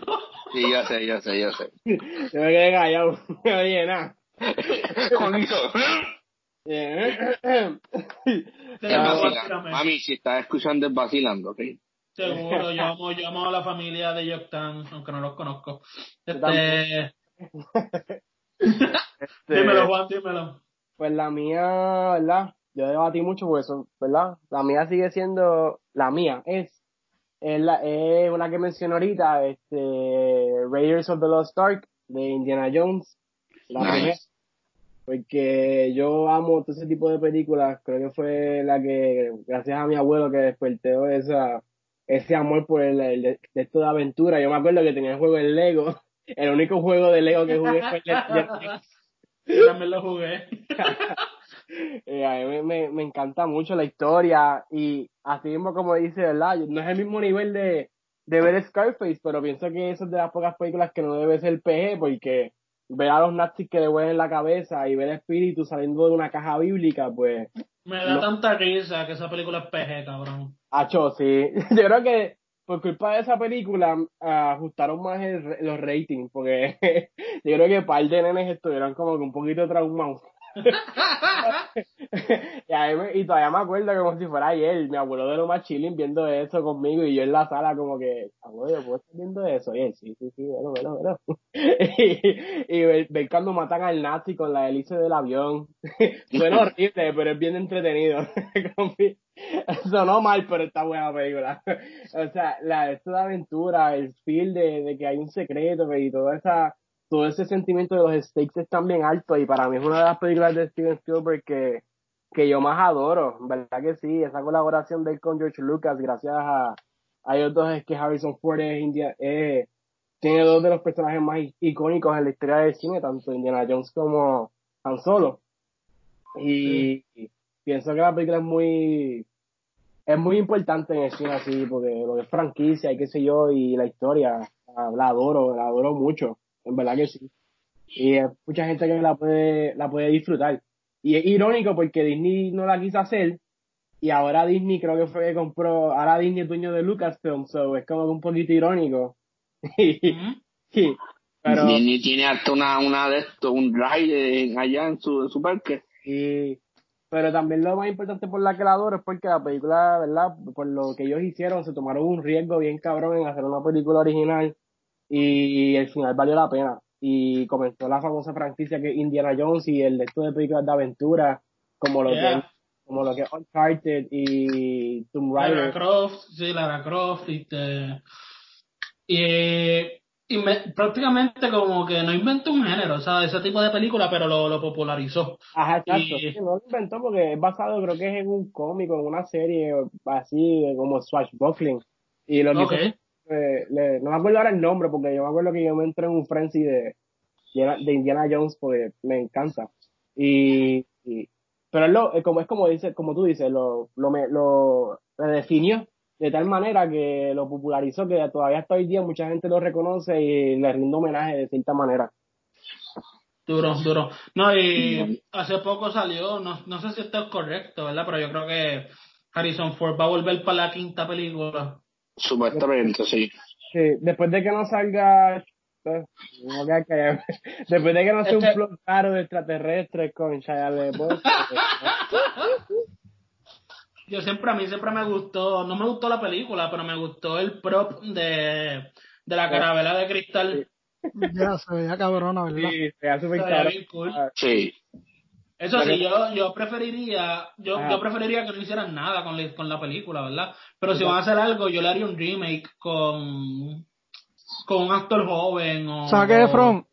Sí, ya sé, ya sé, ya sé. Yo me quedé callado, no oye nada. Mami, si estás escuchando es vacilando, ¿ok? Seguro, yo amo, yo amo a la familia de Yoctan, aunque no los conozco. Este... este... dímelo, Juan, dímelo. Pues la mía, ¿verdad? Yo debatí mucho por eso, ¿verdad? La mía sigue siendo, la mía es, es, la, es una que mencioné ahorita, este, Raiders of the Lost Ark de Indiana Jones, la primera. Porque yo amo todo ese tipo de películas, creo que fue la que, gracias a mi abuelo que despertó esa, ese amor por el, de, esto de aventura. Yo me acuerdo que tenía el juego en Lego, el único juego de Lego que jugué fue el yo también lo jugué. Eh, a mí me, me, encanta mucho la historia y así mismo como dice, ¿verdad? No es el mismo nivel de, de ver Scarface, pero pienso que eso es de las pocas películas que no debe ser PG porque ver a los nazis que le vuelven la cabeza y ver el espíritu saliendo de una caja bíblica, pues... Me da tanta risa que esa película es PG, cabrón. Acho, sí. Yo creo que por culpa de esa película ajustaron más los ratings, porque yo creo que un par de nenes estuvieron como que un poquito traumados. y, y, todavía me acuerdo como si fuera ayer, mi abuelo de lo más chilling viendo eso conmigo y yo en la sala como que, abuelo, ¿puedo estar viendo eso? Y él, sí, sí, sí, bueno, bueno, bueno. y, y ver, cuando matan al nazi con la hélice del avión. Suena horrible, pero es bien entretenido. Sonó mal, pero está buena película. o sea, la, esto de aventura, el feel de, de que hay un secreto y toda esa todo ese sentimiento de los stakes están bien altos y para mí es una de las películas de Steven Spielberg que, que yo más adoro, ¿verdad que sí? Esa colaboración de él con George Lucas, gracias a, hay otros es que Harrison Ford es India, eh, tiene dos de los personajes más icónicos en la historia del cine, tanto Indiana Jones como Han Solo. Y, pienso que la película es muy, es muy importante en el cine así, porque lo que es franquicia y qué sé yo, y la historia, la adoro, la adoro mucho en verdad que sí. Y hay mucha gente que la puede, la puede disfrutar. Y es irónico porque Disney no la quiso hacer y ahora Disney creo que fue que compró, ahora Disney es dueño de Lucasfilm, so es como un poquito irónico. pero, Disney tiene hasta una, una de esto, un ride allá en su, en su parque. Y, pero también lo más importante por la que la adoro es porque la película, ¿verdad? Por lo que ellos hicieron, se tomaron un riesgo bien cabrón en hacer una película original y el final valió la pena. Y comenzó la famosa franquicia que Indiana Jones y el resto de películas de aventura, como lo que como lo que Uncharted y Tomb Raider. Lara Croft, sí, Lara Croft, y, y, prácticamente como que no inventó un género, o sea, ese tipo de película, pero lo, lo popularizó. Ajá, exacto. no lo inventó porque es basado, creo que es en un cómico, en una serie así como Swashbuckling. Y lo okay no me acuerdo ahora el nombre, porque yo me acuerdo que yo me entré en un frenzy de, de Indiana Jones, porque me encanta. Y, pero es, lo, como, es como dice, como tú dices, lo, lo, me, lo definió de tal manera que lo popularizó que todavía hasta hoy día mucha gente lo reconoce y le rinde homenaje de cierta manera. Duro, duro. No, y hace poco salió, no, no sé si esto es correcto, ¿verdad? Pero yo creo que Harrison Ford va a volver para la quinta película. Supuestamente, sí. Sí, después de que no salga después de que no sea un plot caro de extraterrestres con Shia LaBeouf. Yo siempre, a mí siempre me gustó, no me gustó la película, pero me gustó el prop de, de la carabela de cristal. Ya, se veía cabrona, ¿verdad? Sí, se veía súper cool. Sí. Eso sí, yo, yo preferiría, yo, yo preferiría que no hicieran nada con la, con la película, ¿verdad? Pero si van a hacer algo, yo le haría un remake con, con un actor joven o... Efron.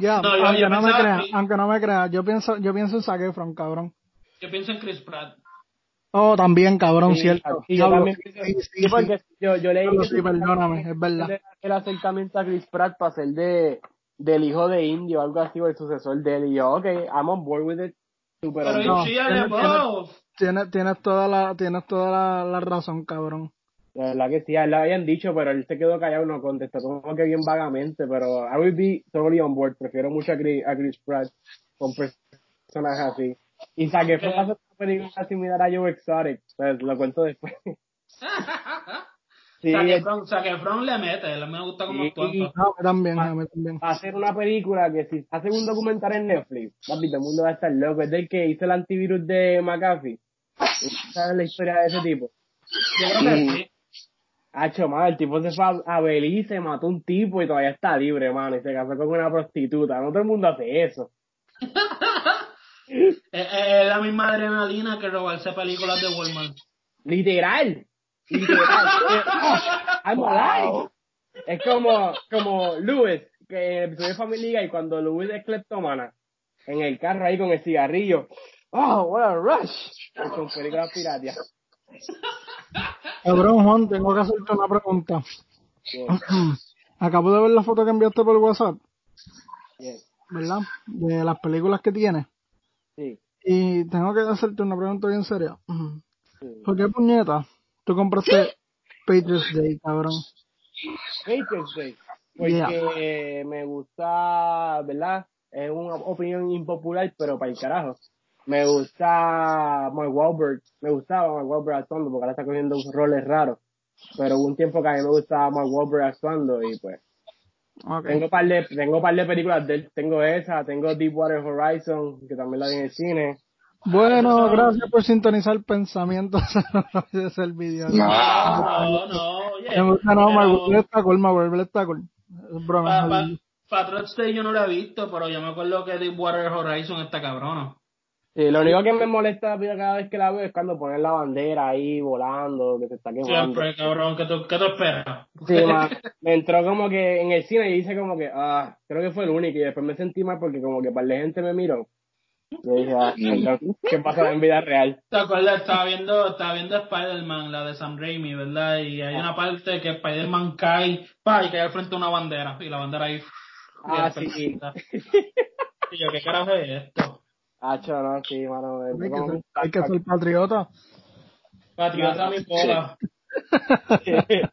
Ya, aunque, no me crea, aunque no me crea, yo pienso, yo pienso en Zac Efron, cabrón. Yo pienso en Chris Pratt. Oh, también, cabrón, cierto. yo también sí, porque yo, yo leí sí, perdóname, es verdad. El acercamiento a Chris Pratt para ser de, del hijo de Indio o algo así, o el sucesor de él. Y yo, ok, I'm on board with it. Super Pero no, tienes, tienes, toda la, tienes toda la, la razón, cabrón. La verdad que sí, a él le habían dicho, pero él se quedó callado, no contestó como que bien vagamente, pero I would be totally on board. Prefiero mucho a Chris, a Chris Pratt con personajes así. Y saqué fue una película similar a Joe Exotic, pues lo cuento después. sí, Zac Efron le mete, él me gusta como actúa. No, también, a mí también. hacer una película que si hacen un documental en Netflix, papi, todo el mundo va a estar loco, es del que hizo el antivirus de McAfee. ¿Sabes la historia de ese tipo? Yo creo que sí. Hacho, man, el tipo se fue a, Belice, mató un tipo y todavía está libre, mano, y se casó con una prostituta. No todo el mundo hace eso. es, la misma adrenalina que robarse películas de Walmart. Literal. Literal. I'm alive. Es como, como Louis, que en el episodio de Familia y cuando Louis es cleptomana, en el carro ahí con el cigarrillo. Oh, what a rush. Con películas piratas. Cabrón, Juan, tengo que hacerte una pregunta. Acabo de ver la foto que enviaste por WhatsApp. ¿Verdad? De las películas que tienes. Sí. Y tengo que hacerte una pregunta bien seria. ¿Por qué puñeta tú compraste Patriots Day, cabrón? Patriots Day. Porque me gusta, ¿verdad? Es una opinión impopular, pero para el carajo me gusta Mark Wahlberg, me gustaba Mark Wahlberg actuando porque ahora está cogiendo roles raros, pero hubo un tiempo que a mí me gustaba Mark Wahlberg actuando y pues tengo par de tengo par de películas de él, tengo esa, tengo Deepwater Horizon que también la vi en el cine. Bueno, gracias por sintonizar el pensamiento ese el video. No, no, Me gusta no, Mark Wahlberg está cool, Wahlberg está cool. Es broma. Patriots Day yo no la he visto, pero yo me acuerdo que Deepwater Horizon está cabrona. Sí, lo único que me molesta cada vez que la veo es cuando ponen la bandera ahí volando, que se está quemando. Siempre, cabrón, ¿qué tú, qué esperas? Sí, me entró como que en el cine y dice como que, ah, creo que fue el único y después me sentí mal porque como que para la gente me miró. Dije, ah, ¿qué pasa en vida real? ¿Te acuerdas? Estaba viendo, estaba viendo Spider-Man, la de Sam Raimi, ¿verdad? Y hay una parte que Spider-Man cae, pa, y cae al frente de una bandera, y la bandera ahí... Ah, sí. Y yo, ¿qué carajo es esto? Hacho, no, sí, mano. Hay que, ser, hay que ser patriota. Patriota mi pola.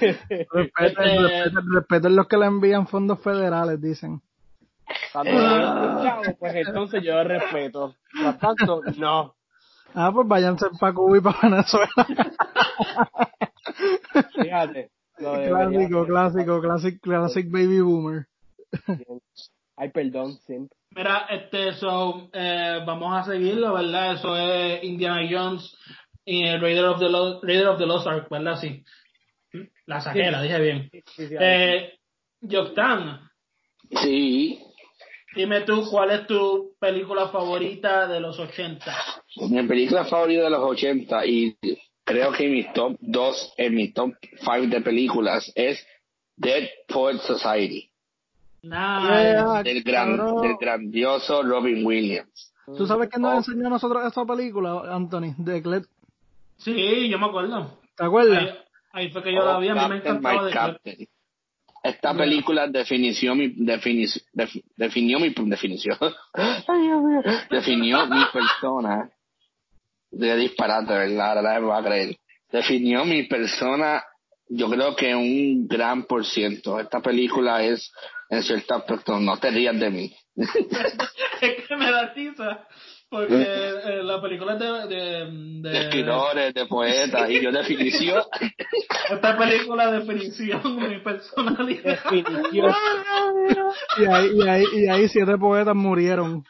respeten, respeten, los que le envían fondos federales, dicen. Cuando chavo, pues entonces yo respeto. Por tanto, no. Ah, pues váyanse para Cuba y para Venezuela. Fíjate. Clásico, clásico, clásico, classic baby boomer. Ay, perdón, siempre. Mira, este, so, eh, vamos a seguirlo, ¿verdad? Eso es Indiana Jones y el Raider of the Lost, Raider of the Lost Ark, ¿verdad? Sí. La saqué, la dije bien. Sí, eh, Yoctan. Sí. Dime tú, ¿cuál es tu película favorita de los 80? Mi película favorita de los 80 y creo que mi top 2 en mi top 5 de películas es Dead Poet Society del, del grandioso Robin Williams. ¿Tú sabes quién nos oh. enseñó a nosotros esta película, Anthony? De Clet. Sí, yo me acuerdo. ¿Te acuerdas? Ahí, fue que yo la vi, a mí me encantaba de Esta película definió mi, defini, definió mi definición. definió mi persona. De disparate, ¿verdad? Ahora me va a creer. definió mi persona, yo creo que un gran por ciento. Esta película es, en cierto aspecto, no te rías de mí. es que me da tiza. Porque eh, la película es de, de, de, escritores, de poetas, y yo definición. Esta película definición, mi personalidad. Definición. y, ahí, y, ahí, y ahí siete poetas murieron.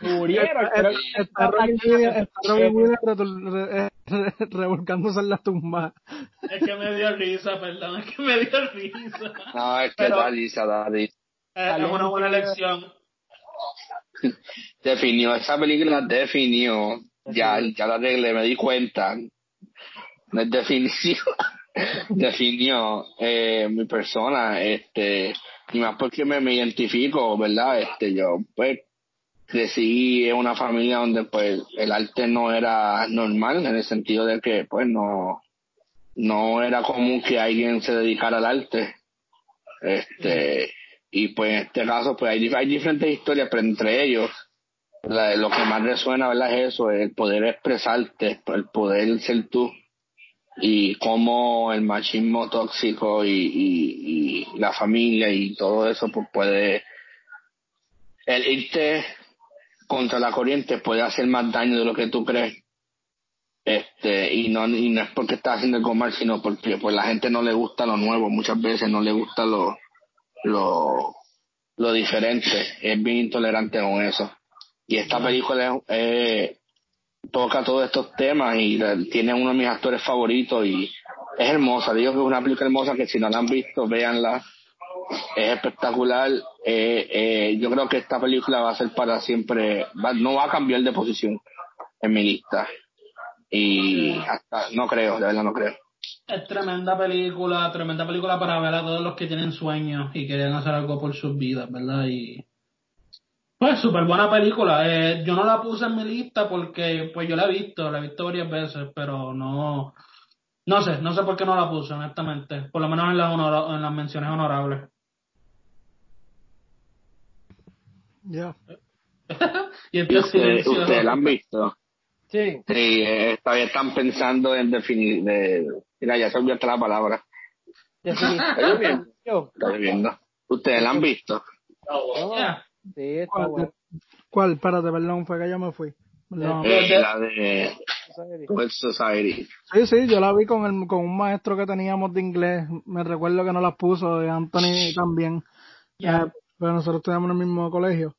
murieron. Está Robin Williams revolcándose en la tumba. Es que me dio risa, perdón, es que me dio risa. No, es que Pero, da risa, da risa. Es una buena lección definió, esa película definió, ya, ya la arreglé, me di cuenta, no es definición, definió eh, mi persona, este, y más porque me, me identifico, ¿verdad? Este, yo, pues, crecí en una familia donde, pues, el arte no era normal, en el sentido de que, pues, no, no era común que alguien se dedicara al arte. Este, y pues en este caso, pues hay, hay diferentes historias, pero entre ellos, lo que más resuena, ¿verdad? Es eso, el poder expresarte, el poder ser tú. Y cómo el machismo tóxico y, la familia y todo eso, pues puede. El irte contra la corriente puede hacer más daño de lo que tú crees. Este, y no, y no es porque estás haciendo algo mal, sino porque pues la gente no le gusta lo nuevo, muchas veces no le gusta lo, lo, lo diferente, es bien intolerante con eso. Y esta película eh, toca todos estos temas y tiene uno de mis actores favoritos y es hermosa. Digo que es una película hermosa que si no la han visto, véanla. Es espectacular. Eh, eh, yo creo que esta película va a ser para siempre, no va a cambiar de posición en mi lista. Y hasta, no creo, de verdad no creo. Es tremenda película, tremenda película para ver a todos los que tienen sueños y quieren hacer algo por sus vidas, ¿verdad? Y pues súper buena película. Eh, yo no la puse en mi lista porque pues yo la he visto, la he visto varias veces, pero no, no sé, no sé por qué no la puse, honestamente. Por lo menos en las, en las menciones honorables. Ya. y ¿Ustedes la han visto? Sí. Sí, eh, todavía están pensando en definir. De, mira, ya se olvidó la palabra. ¿Está lloviendo? Está lloviendo. ¿Ustedes la han visto? Sí, está ¿Cuál? ¿Cuál? Espérate, perdón, fue que yo me fui. No. Eh, la de Web Society. Sí, sí, yo la vi con, el, con un maestro que teníamos de inglés. Me recuerdo que no las puso, de Anthony también. Yeah. Eh, pero nosotros estudiamos en el mismo colegio.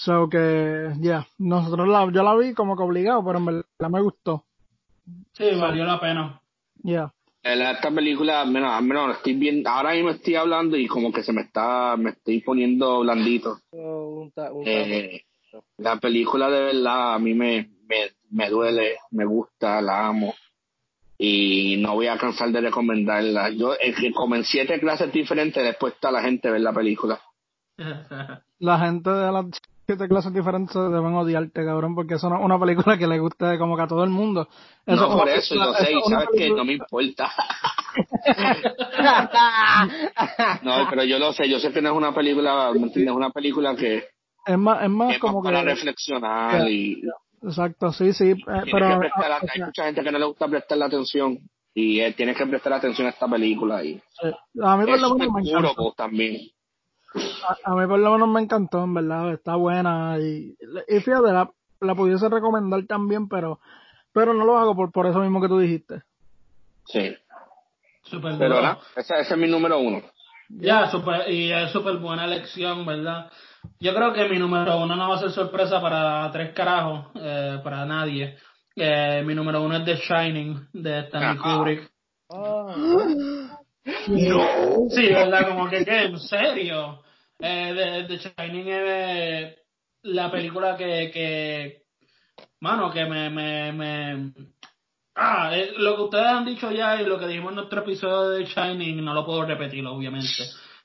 So que, ya, nosotros la, yo la vi como que obligado, pero en verdad me gustó. Sí, valió la pena. Ya. Esta película, menos, menos, estoy viendo, ahora mismo estoy hablando y como que se me está, me estoy poniendo blandito. un un eh, la película de verdad a mí me, me, me duele, me gusta, la amo y no voy a cansar de recomendarla. Yo, que como en siete clases diferentes después está la gente ver la película. La gente de las siete clases diferentes deben odiarte, cabrón, porque eso no es una película que le guste como que a todo el mundo. Eso no, por eso yo sé, y sabes que no me importa. no, pero yo lo sé, yo sé que no es una película, ¿me entiendes? Es una película que es más, es más es como para reflexionar y exacto, sí, sí, eh, pero que prestar, hay mucha gente que no le gusta prestarle atención y eh, tienes que prestar atención a esta película y a mí por es lo menos me encanta. también. A, a, mí por lo menos me encantó, en verdad, está buena y, y fíjate, la, la pudiese recomendar también, pero pero no lo hago por, por eso mismo que tú dijiste. Sí. Super Pero. ¿verdad? Ese, ese es mi número uno. Ya, super, y es súper buena elección, ¿verdad? Yo creo que mi número uno no va a ser sorpresa para tres carajos, eh, para nadie. Eh, mi número uno es The Shining, de Stanley Ajá. Kubrick. Oh, No. Sí, ¿verdad? Como que, ¿qué? ¿En serio? Eh, The, Shining es la película que, que mano, que me, me, me... Ah, eh, lo que ustedes han dicho ya y lo que dijimos en nuestro episodio de Shining, no lo puedo repetir, obviamente.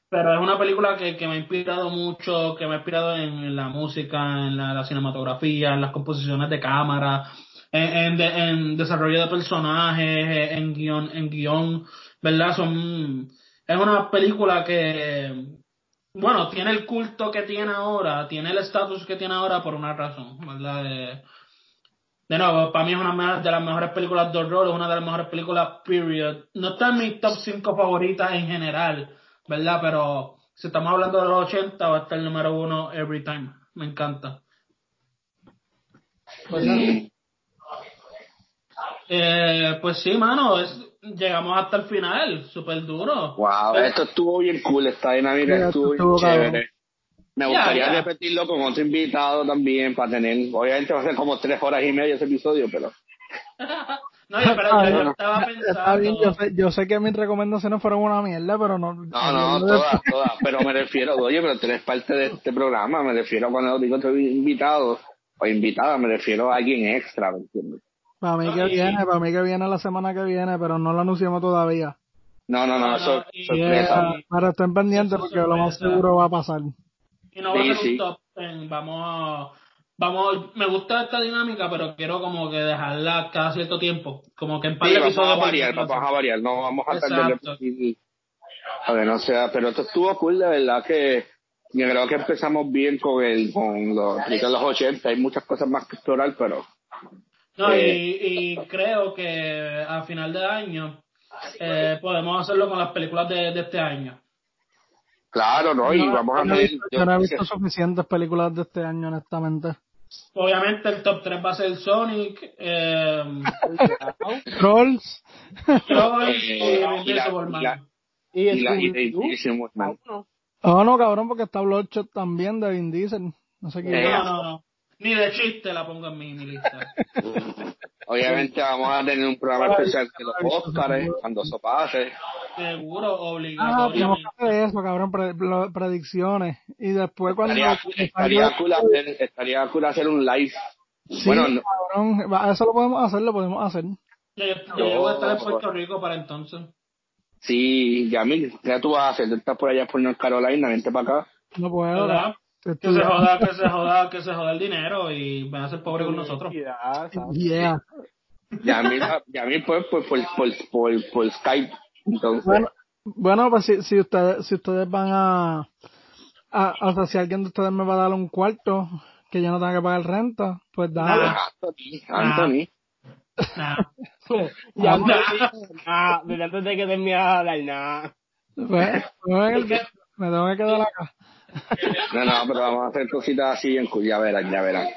Pero es una película que, que me ha inspirado mucho, que me ha inspirado en la música, en la, cinematografía, en las composiciones de cámara, en, en, en desarrollo de personajes, en guion, en guion, ¿verdad? Son, es una película que, bueno, tiene el culto que tiene ahora, tiene el estatus que tiene ahora por una razón, ¿verdad? Eh, de nuevo, para mí es una de las mejores películas de horror, es una de las mejores películas, period. No está en mis top 5 favoritas en general, ¿verdad? Pero si estamos hablando de los 80, va a estar el número uno every time. Me encanta. Pues, eh, pues sí, mano, llegamos hasta el final, súper duro. Wow, esto estuvo bien cool, esta dinámica estuvo bien chévere. Me gustaría repetirlo con otro invitado también para tener, obviamente va a ser como tres horas y media ese episodio, pero... no, yo, pero yo, yo, estaba pensando... Bien, yo, sé, yo sé que mis recomendaciones fueron una mierda, pero no... No, no, todas, todas, pero me refiero, oye, pero tú eres parte de este programa, me refiero cuando digo otro invitado o invitada, me refiero a alguien extra, ¿me entiendes? Para mí que viene, para mí que viene la semana que viene, pero no lo anunciamos todavía. No, no, no, eso es sorpresa. Pero estén pendientes porque lo más seguro va a pasar. Y no va a ser un top ten, vamos vamos, me gusta esta dinámica, pero quiero como que dejarla cada cierto tiempo, como que en par de vamos a variar, vamos a variar, no vamos a estar a ver, no sea, pero esto estuvo cool, de verdad que yo creo que empezamos bien con el, con los, los 80, hay muchas cosas más que explorar, pero no, y, y, creo que a final de año eh, podemos hacerlo con las películas de, de este año. Claro, no, y vamos a ver. Yo no he visto suficientes películas de este año, honestamente. Obviamente el top 3 va a ser Sonic, eh, Trolls, Trolls y Superman. Y, y, y, y, Oh, no, cabrón, porque está Bloodshot también de Vin Diesel. No sé quién. No, no, no. Ni de chiste la pongo en mi, lista. Obviamente vamos a tener un programa especial de los Óscares cuando eso pase. Seguro, Ah, obligatoriamente. tenemos que hacer eso, cabrón, pre- predicciones. Y después cuando... Estaría, estaría, cool hacer, estaría cool hacer un live. Sí, bueno, no- cabrón, eso lo podemos hacer, lo podemos hacer. Yo, yo, yo voy a estar en Puerto Rico para entonces. sí, Yamil, ¿qué tú vas a hacer? Tú estás por allá por North Carolina, vente para acá. No puedo. ¿Verdad? Que se joda, que se joda, que se joda el dinero y van a ser pobres con nosotros. Yeah. Yamil, Yamil pues, por, por, por, por, por Skype. Entonces, Bueno, bueno, pues si, si ustedes, si ustedes van a, a, o sea, si alguien de ustedes me va a dar un cuarto que yo no tenga que pagar renta, pues dale. Nah. Anthony, Anthony. Nah. Ya Ah, no nada, desde antes de que termine de hablar, nada. Pues, pues, me tengo que quedar acá. No, no, pero vamos a hacer cositas así en ya verán, ya verán.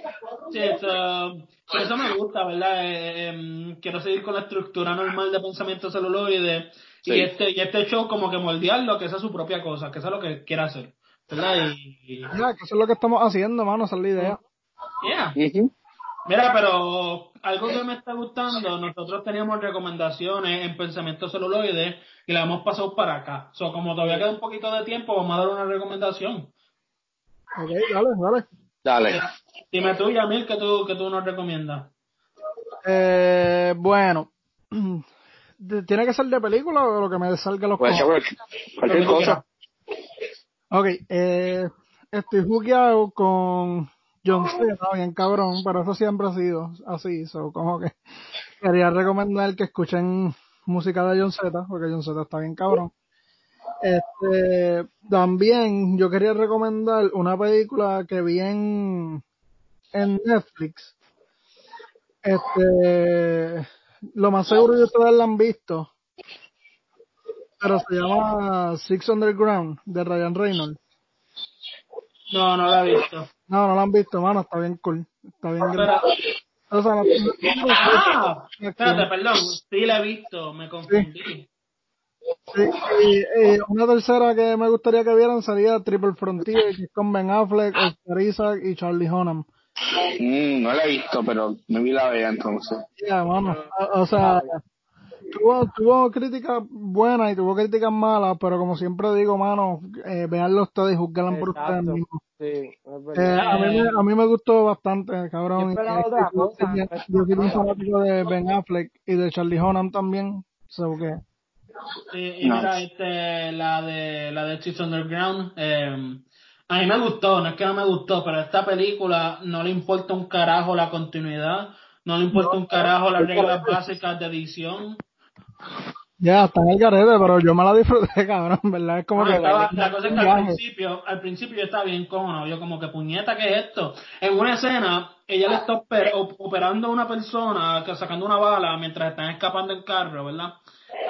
Sí, eso, eso me gusta, ¿verdad? Eh, em, quiero seguir con la estructura normal de pensamiento celuloide Sí. y este y este show como que moldearlo, que sea su propia cosa, que sea lo que quiera hacer, ¿verdad? Y, y- que eso es lo que estamos haciendo, mano, esa es la idea. yeah. Mira, pero algo que me está gustando, nosotros teníamos recomendaciones en pensamiento celuloide y la hemos pasado para acá. So, como todavía queda un poquito de tiempo, vamos a dar una recomendación. Ok, dale, dale. Dale. Dime tú, Yamil, que tú, que tú nos recomiendas. Eh, bueno, ¿tiene que ser de película o lo que me salga los cojones? cualquier- cualquier cosa. Ok, eh, estoy jugueado con John Cena, bien cabrón, pero eso siempre ha sido así, so, como que quería recomendar que escuchen música de John Z, porque John Z está bien cabrón. Este, también yo quería recomendar una película que vi en, en Netflix. Este, lo más seguro que ustedes la han visto, pero se llama Six Underground de Ryan Reynolds. No, no la he visto. No, no la han visto, mano, está bien cool. Está bien Pero, grande. O sea, no- ah, espérate, perdón, sí la he visto, me confundí. Sí, y, y una tercera que me gustaría que vieran sería Triple Frontier, que es con Ben Affleck, Oscar Isaac y Charlie Hunnam. Mm, no la he visto, pero me vi la vea entonces. Ya, mano. O, o sea, tuvo, tuvo críticas buenas y tuvo críticas malas, pero como siempre digo, mano, eh, veanlo ustedes y juzguenla por ustedes mismos. Sí, Eh, a, mí me, a mí me gustó bastante, cabrón. Yo esperaba Eh, otra yo cosa. Yo soy un fanático de Ben Affleck y de Charlie Hunnam también. So que, Y, y mira, este, la de la de Underground, eh, a mí me gustó, no es que no me gustó, pero a esta película no le importa un carajo la continuidad, no le importa un carajo las reglas básicas de edición. Ya, está en el garete, pero yo me la disfruté, cabrón, ¿verdad? Es como que... la cosa es que al principio, al principio yo estaba bien cómodo, yo como que puñeta, ¿qué es esto? En una escena, ella le está operando a una persona, sacando una bala mientras están escapando en carro, ¿verdad?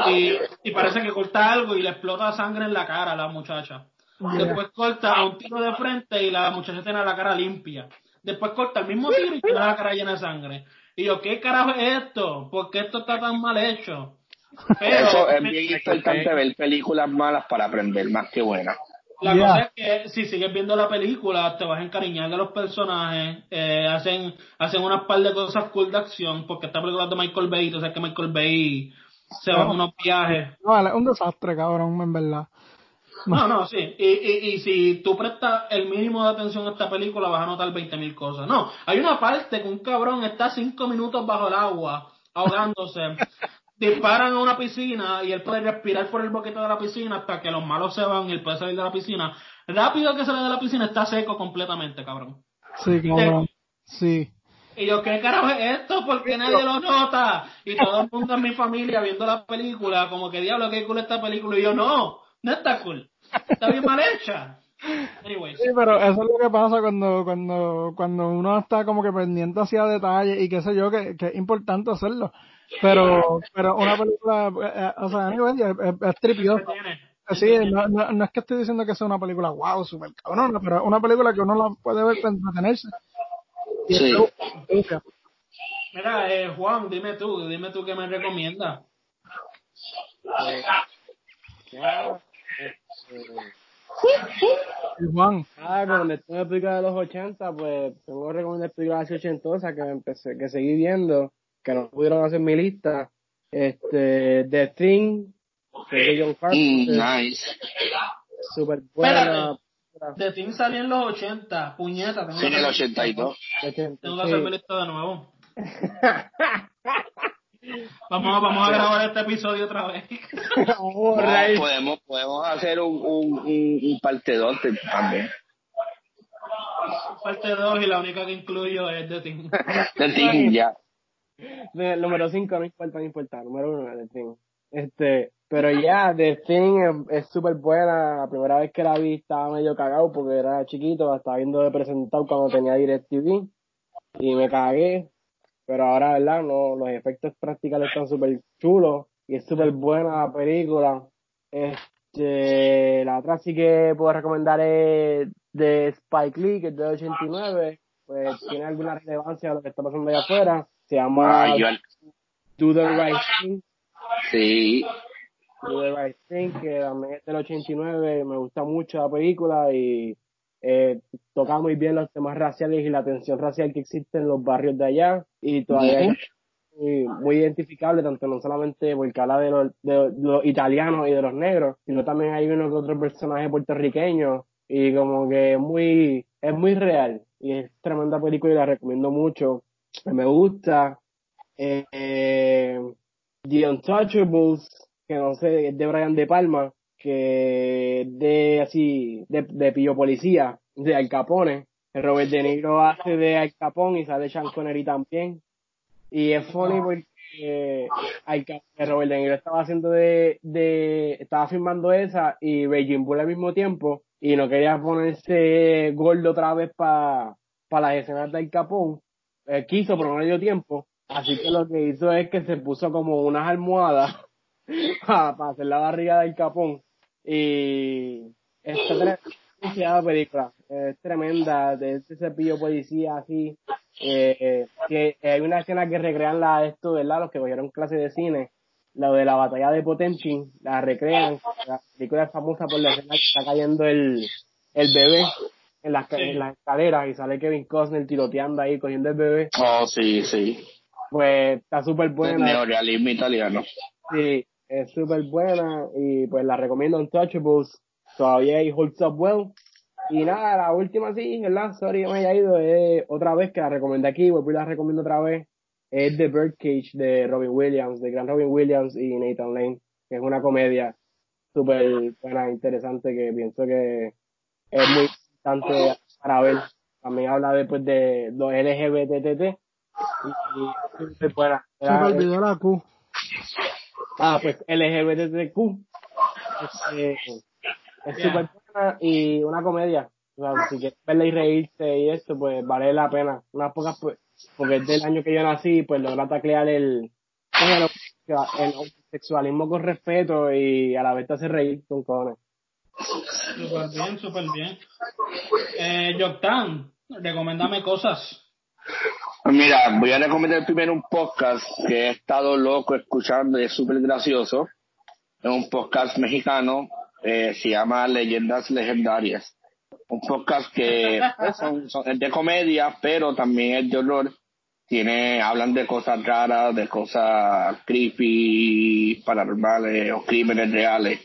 Y, y parece que corta algo y le explota sangre en la cara a la muchacha. Después corta a un tiro de frente y la muchacha tiene la cara limpia. Después corta el mismo tiro y tiene la cara llena de sangre. Y yo, ¿qué carajo es esto? ¿Por qué esto está tan mal hecho? Eso es bien importante ver películas malas para aprender más que buenas. La cosa es que si sigues viendo la película, te vas a encariñar de los personajes, eh, hacen, hacen unas par de cosas cool de acción, porque esta película es de Michael Bay, tú sabes que Michael Bay se va a unos viajes. No, es un desastre, cabrón, en verdad. No, no, sí. Y, y, y si tú prestas el mínimo de atención a esta película, vas a notar 20.000 cosas. No, hay una parte que un cabrón está cinco minutos bajo el agua, ahogándose. Disparan a una piscina y él puede respirar por el boquete de la piscina hasta que los malos se van y él puede salir de la piscina. Rápido que sale de la piscina está seco completamente, cabrón. Sí, cabrón. Sí. Y yo, ¿qué carajo es esto? ¿Por qué nadie lo nota? Y todo el mundo en mi familia viendo la película, como que diablo, qué cool esta película. Y yo, no, no está cool. Está bien mal hecha. Sí, pero eso es lo que pasa cuando, cuando, cuando uno está como que pendiente hacia detalles y qué sé yo, que, que es importante hacerlo. Pero, pero una película, eh, eh, o sea, es, es, tripiosa. Sí, no, no, es que estoy diciendo que sea una película wow, super cabrona, pero es una película que uno la puede ver para entretenerse. Sí. Mira, eh, Juan, dime tú, dime tú qué me recomiendas. Juan. Ah, en la película de los 80, pues tengo que recomendar películas ochentosas que empecé, que seguí viendo que no pudieron hacer mi lista. Este, The Thing, de John Carpenter. Mm, nice. Super buena. The Thing salió en los 80, puñeta. Tengo sí, en el 82. Tengo que hacer mi lista de nuevo. vamos, vamos a grabar este episodio otra vez. no, podemos, podemos hacer un, un, un, parte 2 también. Parte 2 y la única que incluyo es The Thing. The Thing, ya el número 5 no importa, no importa. Número 1, The Thing. Este, pero ya, The Thing es súper buena. La primera vez que la vi estaba medio cagado porque era chiquito, estaba viendo de presentado cuando tenía DirecTV. Y me cagué. Pero ahora, ¿verdad? No, los efectos prácticos están súper chulos. Y es súper buena la película. Este, la otra sí que puedo recomendar es de Spike Lee, que es de 89. Pues tiene alguna relevancia a lo que está pasando allá afuera se llama ah, Do the Right Thing. Sí. Do the Right Thing, que también es del 89, me gusta mucho la película y eh, toca muy bien los temas raciales y la tensión racial que existe en los barrios de allá y todavía es muy, identificable, tanto no solamente porque habla de los, de los italianos y de los negros, sino también hay uno que otro personaje puertorriqueño y como que es muy, es muy real y es tremenda película y la recomiendo mucho me gusta. Eh, The Untouchables, que no sé, es de Brian De Palma, que de así, de, de Pillo Policía, de Al Capone. Robert De Niro hace de Al Capone y sale Sean Connery también. Y es funny porque Al Robert De Niro estaba haciendo de, de, estaba filmando esa y Beijing Bull al mismo tiempo y no quería ponerse gordo otra vez para pa las escenas de Al Capone eh, quiso, pero no le dio tiempo. Así que lo que hizo es que se puso como unas almohadas para, hacer la barriga del capón. Y esta tremenda película, es tremenda, de ese cepillo policía así. Eh, que hay una escena que recrean la esto, ¿verdad? Los que cogieron clase de cine, lo de la batalla de Potenchin, la recrean. La película es famosa por la escena que está cayendo el, el bebé en las, en las escaleras y sale Kevin Costner tiroteando ahí, cogiendo el bebé. Oh, sí, sí. Pues está súper buena. El neorealismo italiano. Sí, es súper buena y pues la recomiendo en Touchables. Todavía hay Holds Up Well. Y nada, la última sí, ¿verdad? Sorry me haya ido. Es otra vez que la recomendé aquí, voy a la recomiendo otra vez. Es The Birdcage de Robin Williams, de Gran Robin Williams y Nathan Lane, que es una comedia súper buena, interesante, que pienso que es muy para ver. También habla después de los LGBTT. Y, y, Se me olvidó la Q. Ah, pues LGBTQ. Este, es súper buena y una comedia. O sea, si quieres verla y reírse y esto, pues vale la pena. Unas pocas, pues, porque es del año que yo nací, pues logra taclear el, el, homosexualismo con respeto y a la vez te hace reír con cojones. Súper bien, súper bien. Eh, Joctan, recomendame cosas. Mira, voy a recomendar primero un podcast que he estado loco escuchando y es súper gracioso. Es un podcast mexicano, eh, se llama Leyendas Legendarias. Un podcast que pues, es de comedia, pero también es de horror. Tiene, hablan de cosas raras, de cosas creepy, paranormales o crímenes reales.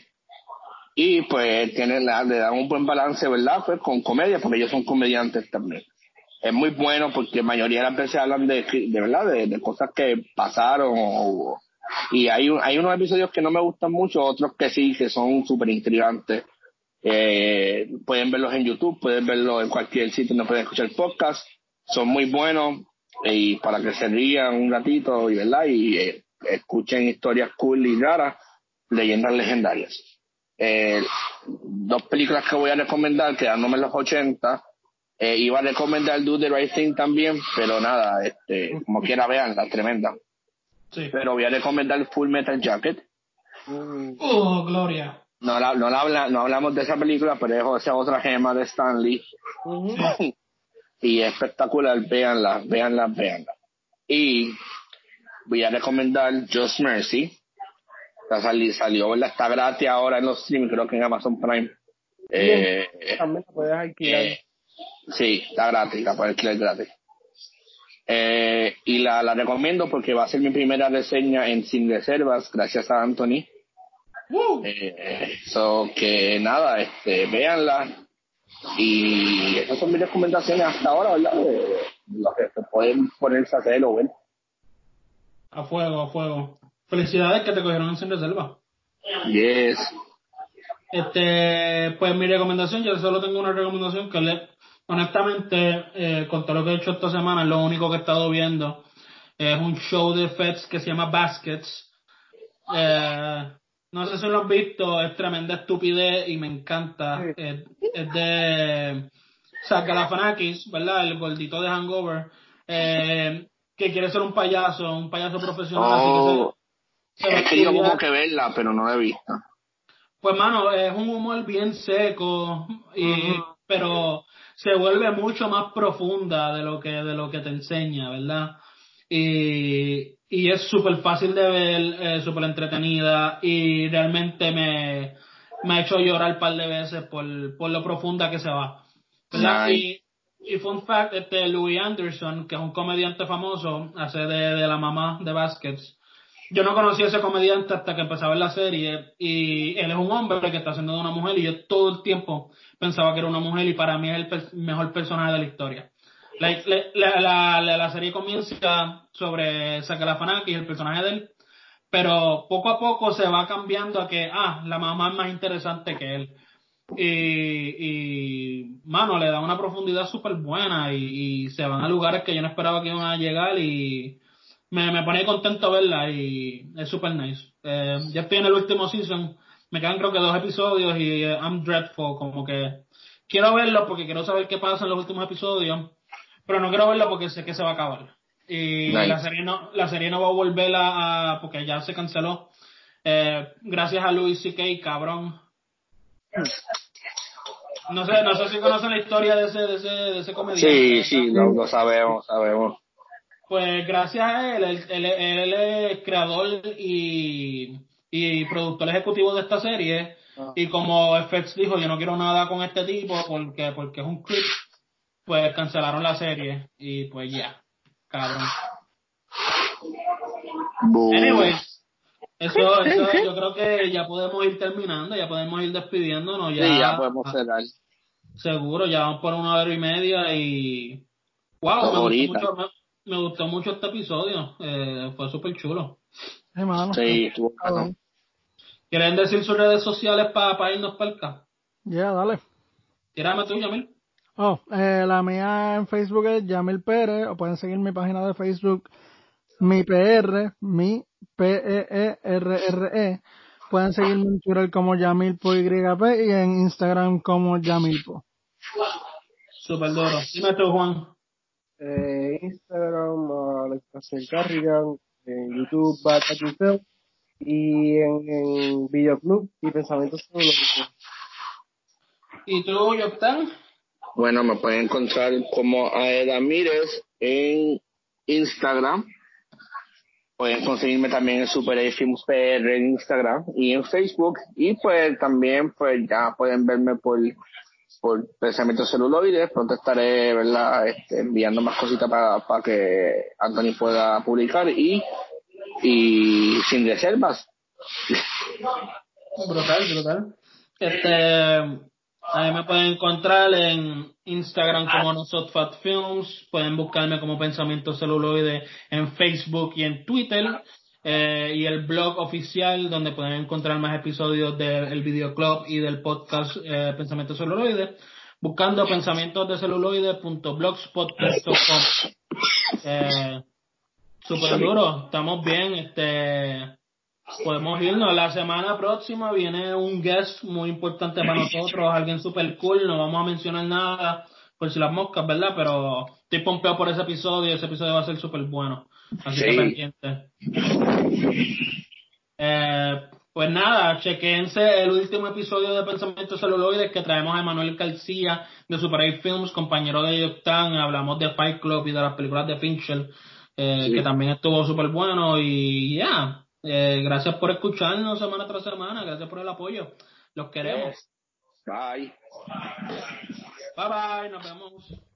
Y pues tiene, le dan un buen balance, ¿verdad? Pues con comedia, porque ellos son comediantes también es muy bueno porque la mayoría de las veces hablan de, de verdad, de, cosas que pasaron y hay, hay unos episodios que no me gustan mucho, otros que sí, que son súper intrigantes. Eh, pueden verlos en YouTube, pueden verlos en cualquier sitio donde pueden escuchar podcast. Son muy buenos y para que se rían un ratito y verdad y eh, escuchen historias cool y raras, leyendas legendarias. Eh, dos películas que voy a recomendar, quedándome en los 80, eh, iba a recomendar Do the Right Thing también, pero nada, este, como quiera vean, la tremenda. Sí. Pero voy a recomendar Full Metal Jacket. Oh, Gloria. No, no, no, no hablamos de esa película, pero es esa otra gema de Stanley. y espectacular, véanla, véanla, véanla. Y voy a recomendar Just Mercy. Salió, salió, está gratis ahora en los streams, creo que en Amazon Prime. Eh, también la puedes alquilar. Eh, Sí, está gratis, la puedes alquilar gratis. Eh, y la, la recomiendo porque va a ser mi primera reseña en Sin Reservas, gracias a Anthony. Eh, so que nada, este, véanla. Y esas son mis recomendaciones hasta ahora, ¿verdad? De, lo que se pueden ponerse a hacer o ver. A fuego, a fuego. Felicidades que te cogieron en Sin Reservas. Yes. Este, pues mi recomendación, yo solo tengo una recomendación que le, honestamente, eh, con todo lo que he hecho esta semana, lo único que he estado viendo es un show de Feds que se llama Baskets. Eh, no sé si lo han visto, es tremenda estupidez y me encanta. Es, de Zach Galifianakis, ¿verdad? El gordito de Hangover, eh, que quiere ser un payaso, un payaso profesional. así que oh, he querido como que verla, pero no la he visto. Pues, mano, es un humor bien seco, y, pero se vuelve mucho más profunda de lo que, de lo que te enseña, ¿verdad? Y, y es súper fácil de ver, eh, súper entretenida y realmente me, me ha hecho llorar un par de veces por, por lo profunda que se va. ¿verdad? Y, y fun fact, este Louis Anderson, que es un comediante famoso, hace de, de la mamá de Baskets. Yo no conocí a ese comediante hasta que empezaba la serie y él es un hombre que está haciendo de una mujer y yo todo el tiempo pensaba que era una mujer y para mí es el mejor personaje de la historia. La, la, la, serie comienza sobre y el personaje de él, pero poco a poco se va cambiando a que, ah, la mamá es más interesante que él. Y, y mano, le da una profundidad súper buena y, se van a lugares que yo no esperaba que iban a llegar y me, me pone contento verla y es súper nice. Eh, ya estoy en el último season me quedan creo que dos episodios y eh, I'm dreadful, como que quiero verlo porque quiero saber qué pasa en los últimos episodios, pero no quiero verlo porque sé que se va a acabar. Y la serie no, la serie no va a volver a, porque ya se canceló. Eh, gracias a Louis C.K., cabrón. No sé, no sé si conocen la historia de ese, de ese, de ese comediante. Sí, sí, lo, sabemos, sabemos. Pues gracias a él, él, él es creador y y productor ejecutivo de esta serie. Ah. Y como FX dijo, yo no quiero nada con este tipo porque, porque es un clip, pues cancelaron la serie. Y pues ya, cabrón. Anyways, eso, eso yo creo que ya podemos ir terminando, ya podemos ir despidiéndonos. Ya, sí, ya podemos cerrar. Seguro, ya vamos por una hora y media y. ¡Wow! Me gustó, mucho, me, gustó mucho este episodio. Eh, fue súper chulo. sí, estuvo ¿Quieren decir sus redes sociales para irnos para? Ya, dale. Tírame tú, Yamil. Oh, eh, la mía en Facebook es Yamil Pérez, o pueden seguir mi página de Facebook, mi PR, mi P-E-E-R-R-E. Pueden seguirme en Twitter como Yamilpo YP y en Instagram como Yamilpo. Super duro. Dime tú, Juan. Eh, Instagram, Alex Carrigan, en YouTube, Bata y en, en Videoclub y Pensamientos ¿Y tú, Yoptan? Bueno, me pueden encontrar como Aeda Mírez en Instagram. Pueden conseguirme también en Super A Films PR en Instagram y en Facebook. Y pues también pues ya pueden verme por, por Pensamiento Celuloide. Pronto estaré ¿verdad? Este, enviando más cositas para, que Anthony pueda publicar y, y sin reservas. Brutal, brutal. Este, Ahí me pueden encontrar en Instagram como Nosotfat Films, pueden buscarme como Pensamiento Celuloide en Facebook y en Twitter, eh, y el blog oficial donde pueden encontrar más episodios del videoclub y del podcast eh, Pensamiento Celuloide, buscando pensamientos de celuloide.blogspot.com. Eh, super duro, estamos bien, este podemos irnos. La semana próxima viene un guest muy importante para nosotros, alguien super cool. No vamos a mencionar nada por si las moscas, ¿verdad? Pero estoy pompeado por ese episodio. Ese episodio va a ser súper bueno. Así que pendiente. Eh, pues nada, chequense el último episodio de Pensamientos Celuloides que traemos a Emanuel García de Super 8 Films, compañero de Yoctan. Hablamos de Fight Club y de las películas de Fincher, eh, que también estuvo súper bueno. Y ya, eh, gracias por escucharnos semana tras semana. Gracias por el apoyo. Los queremos. Bye. Bye bye. Nos vemos.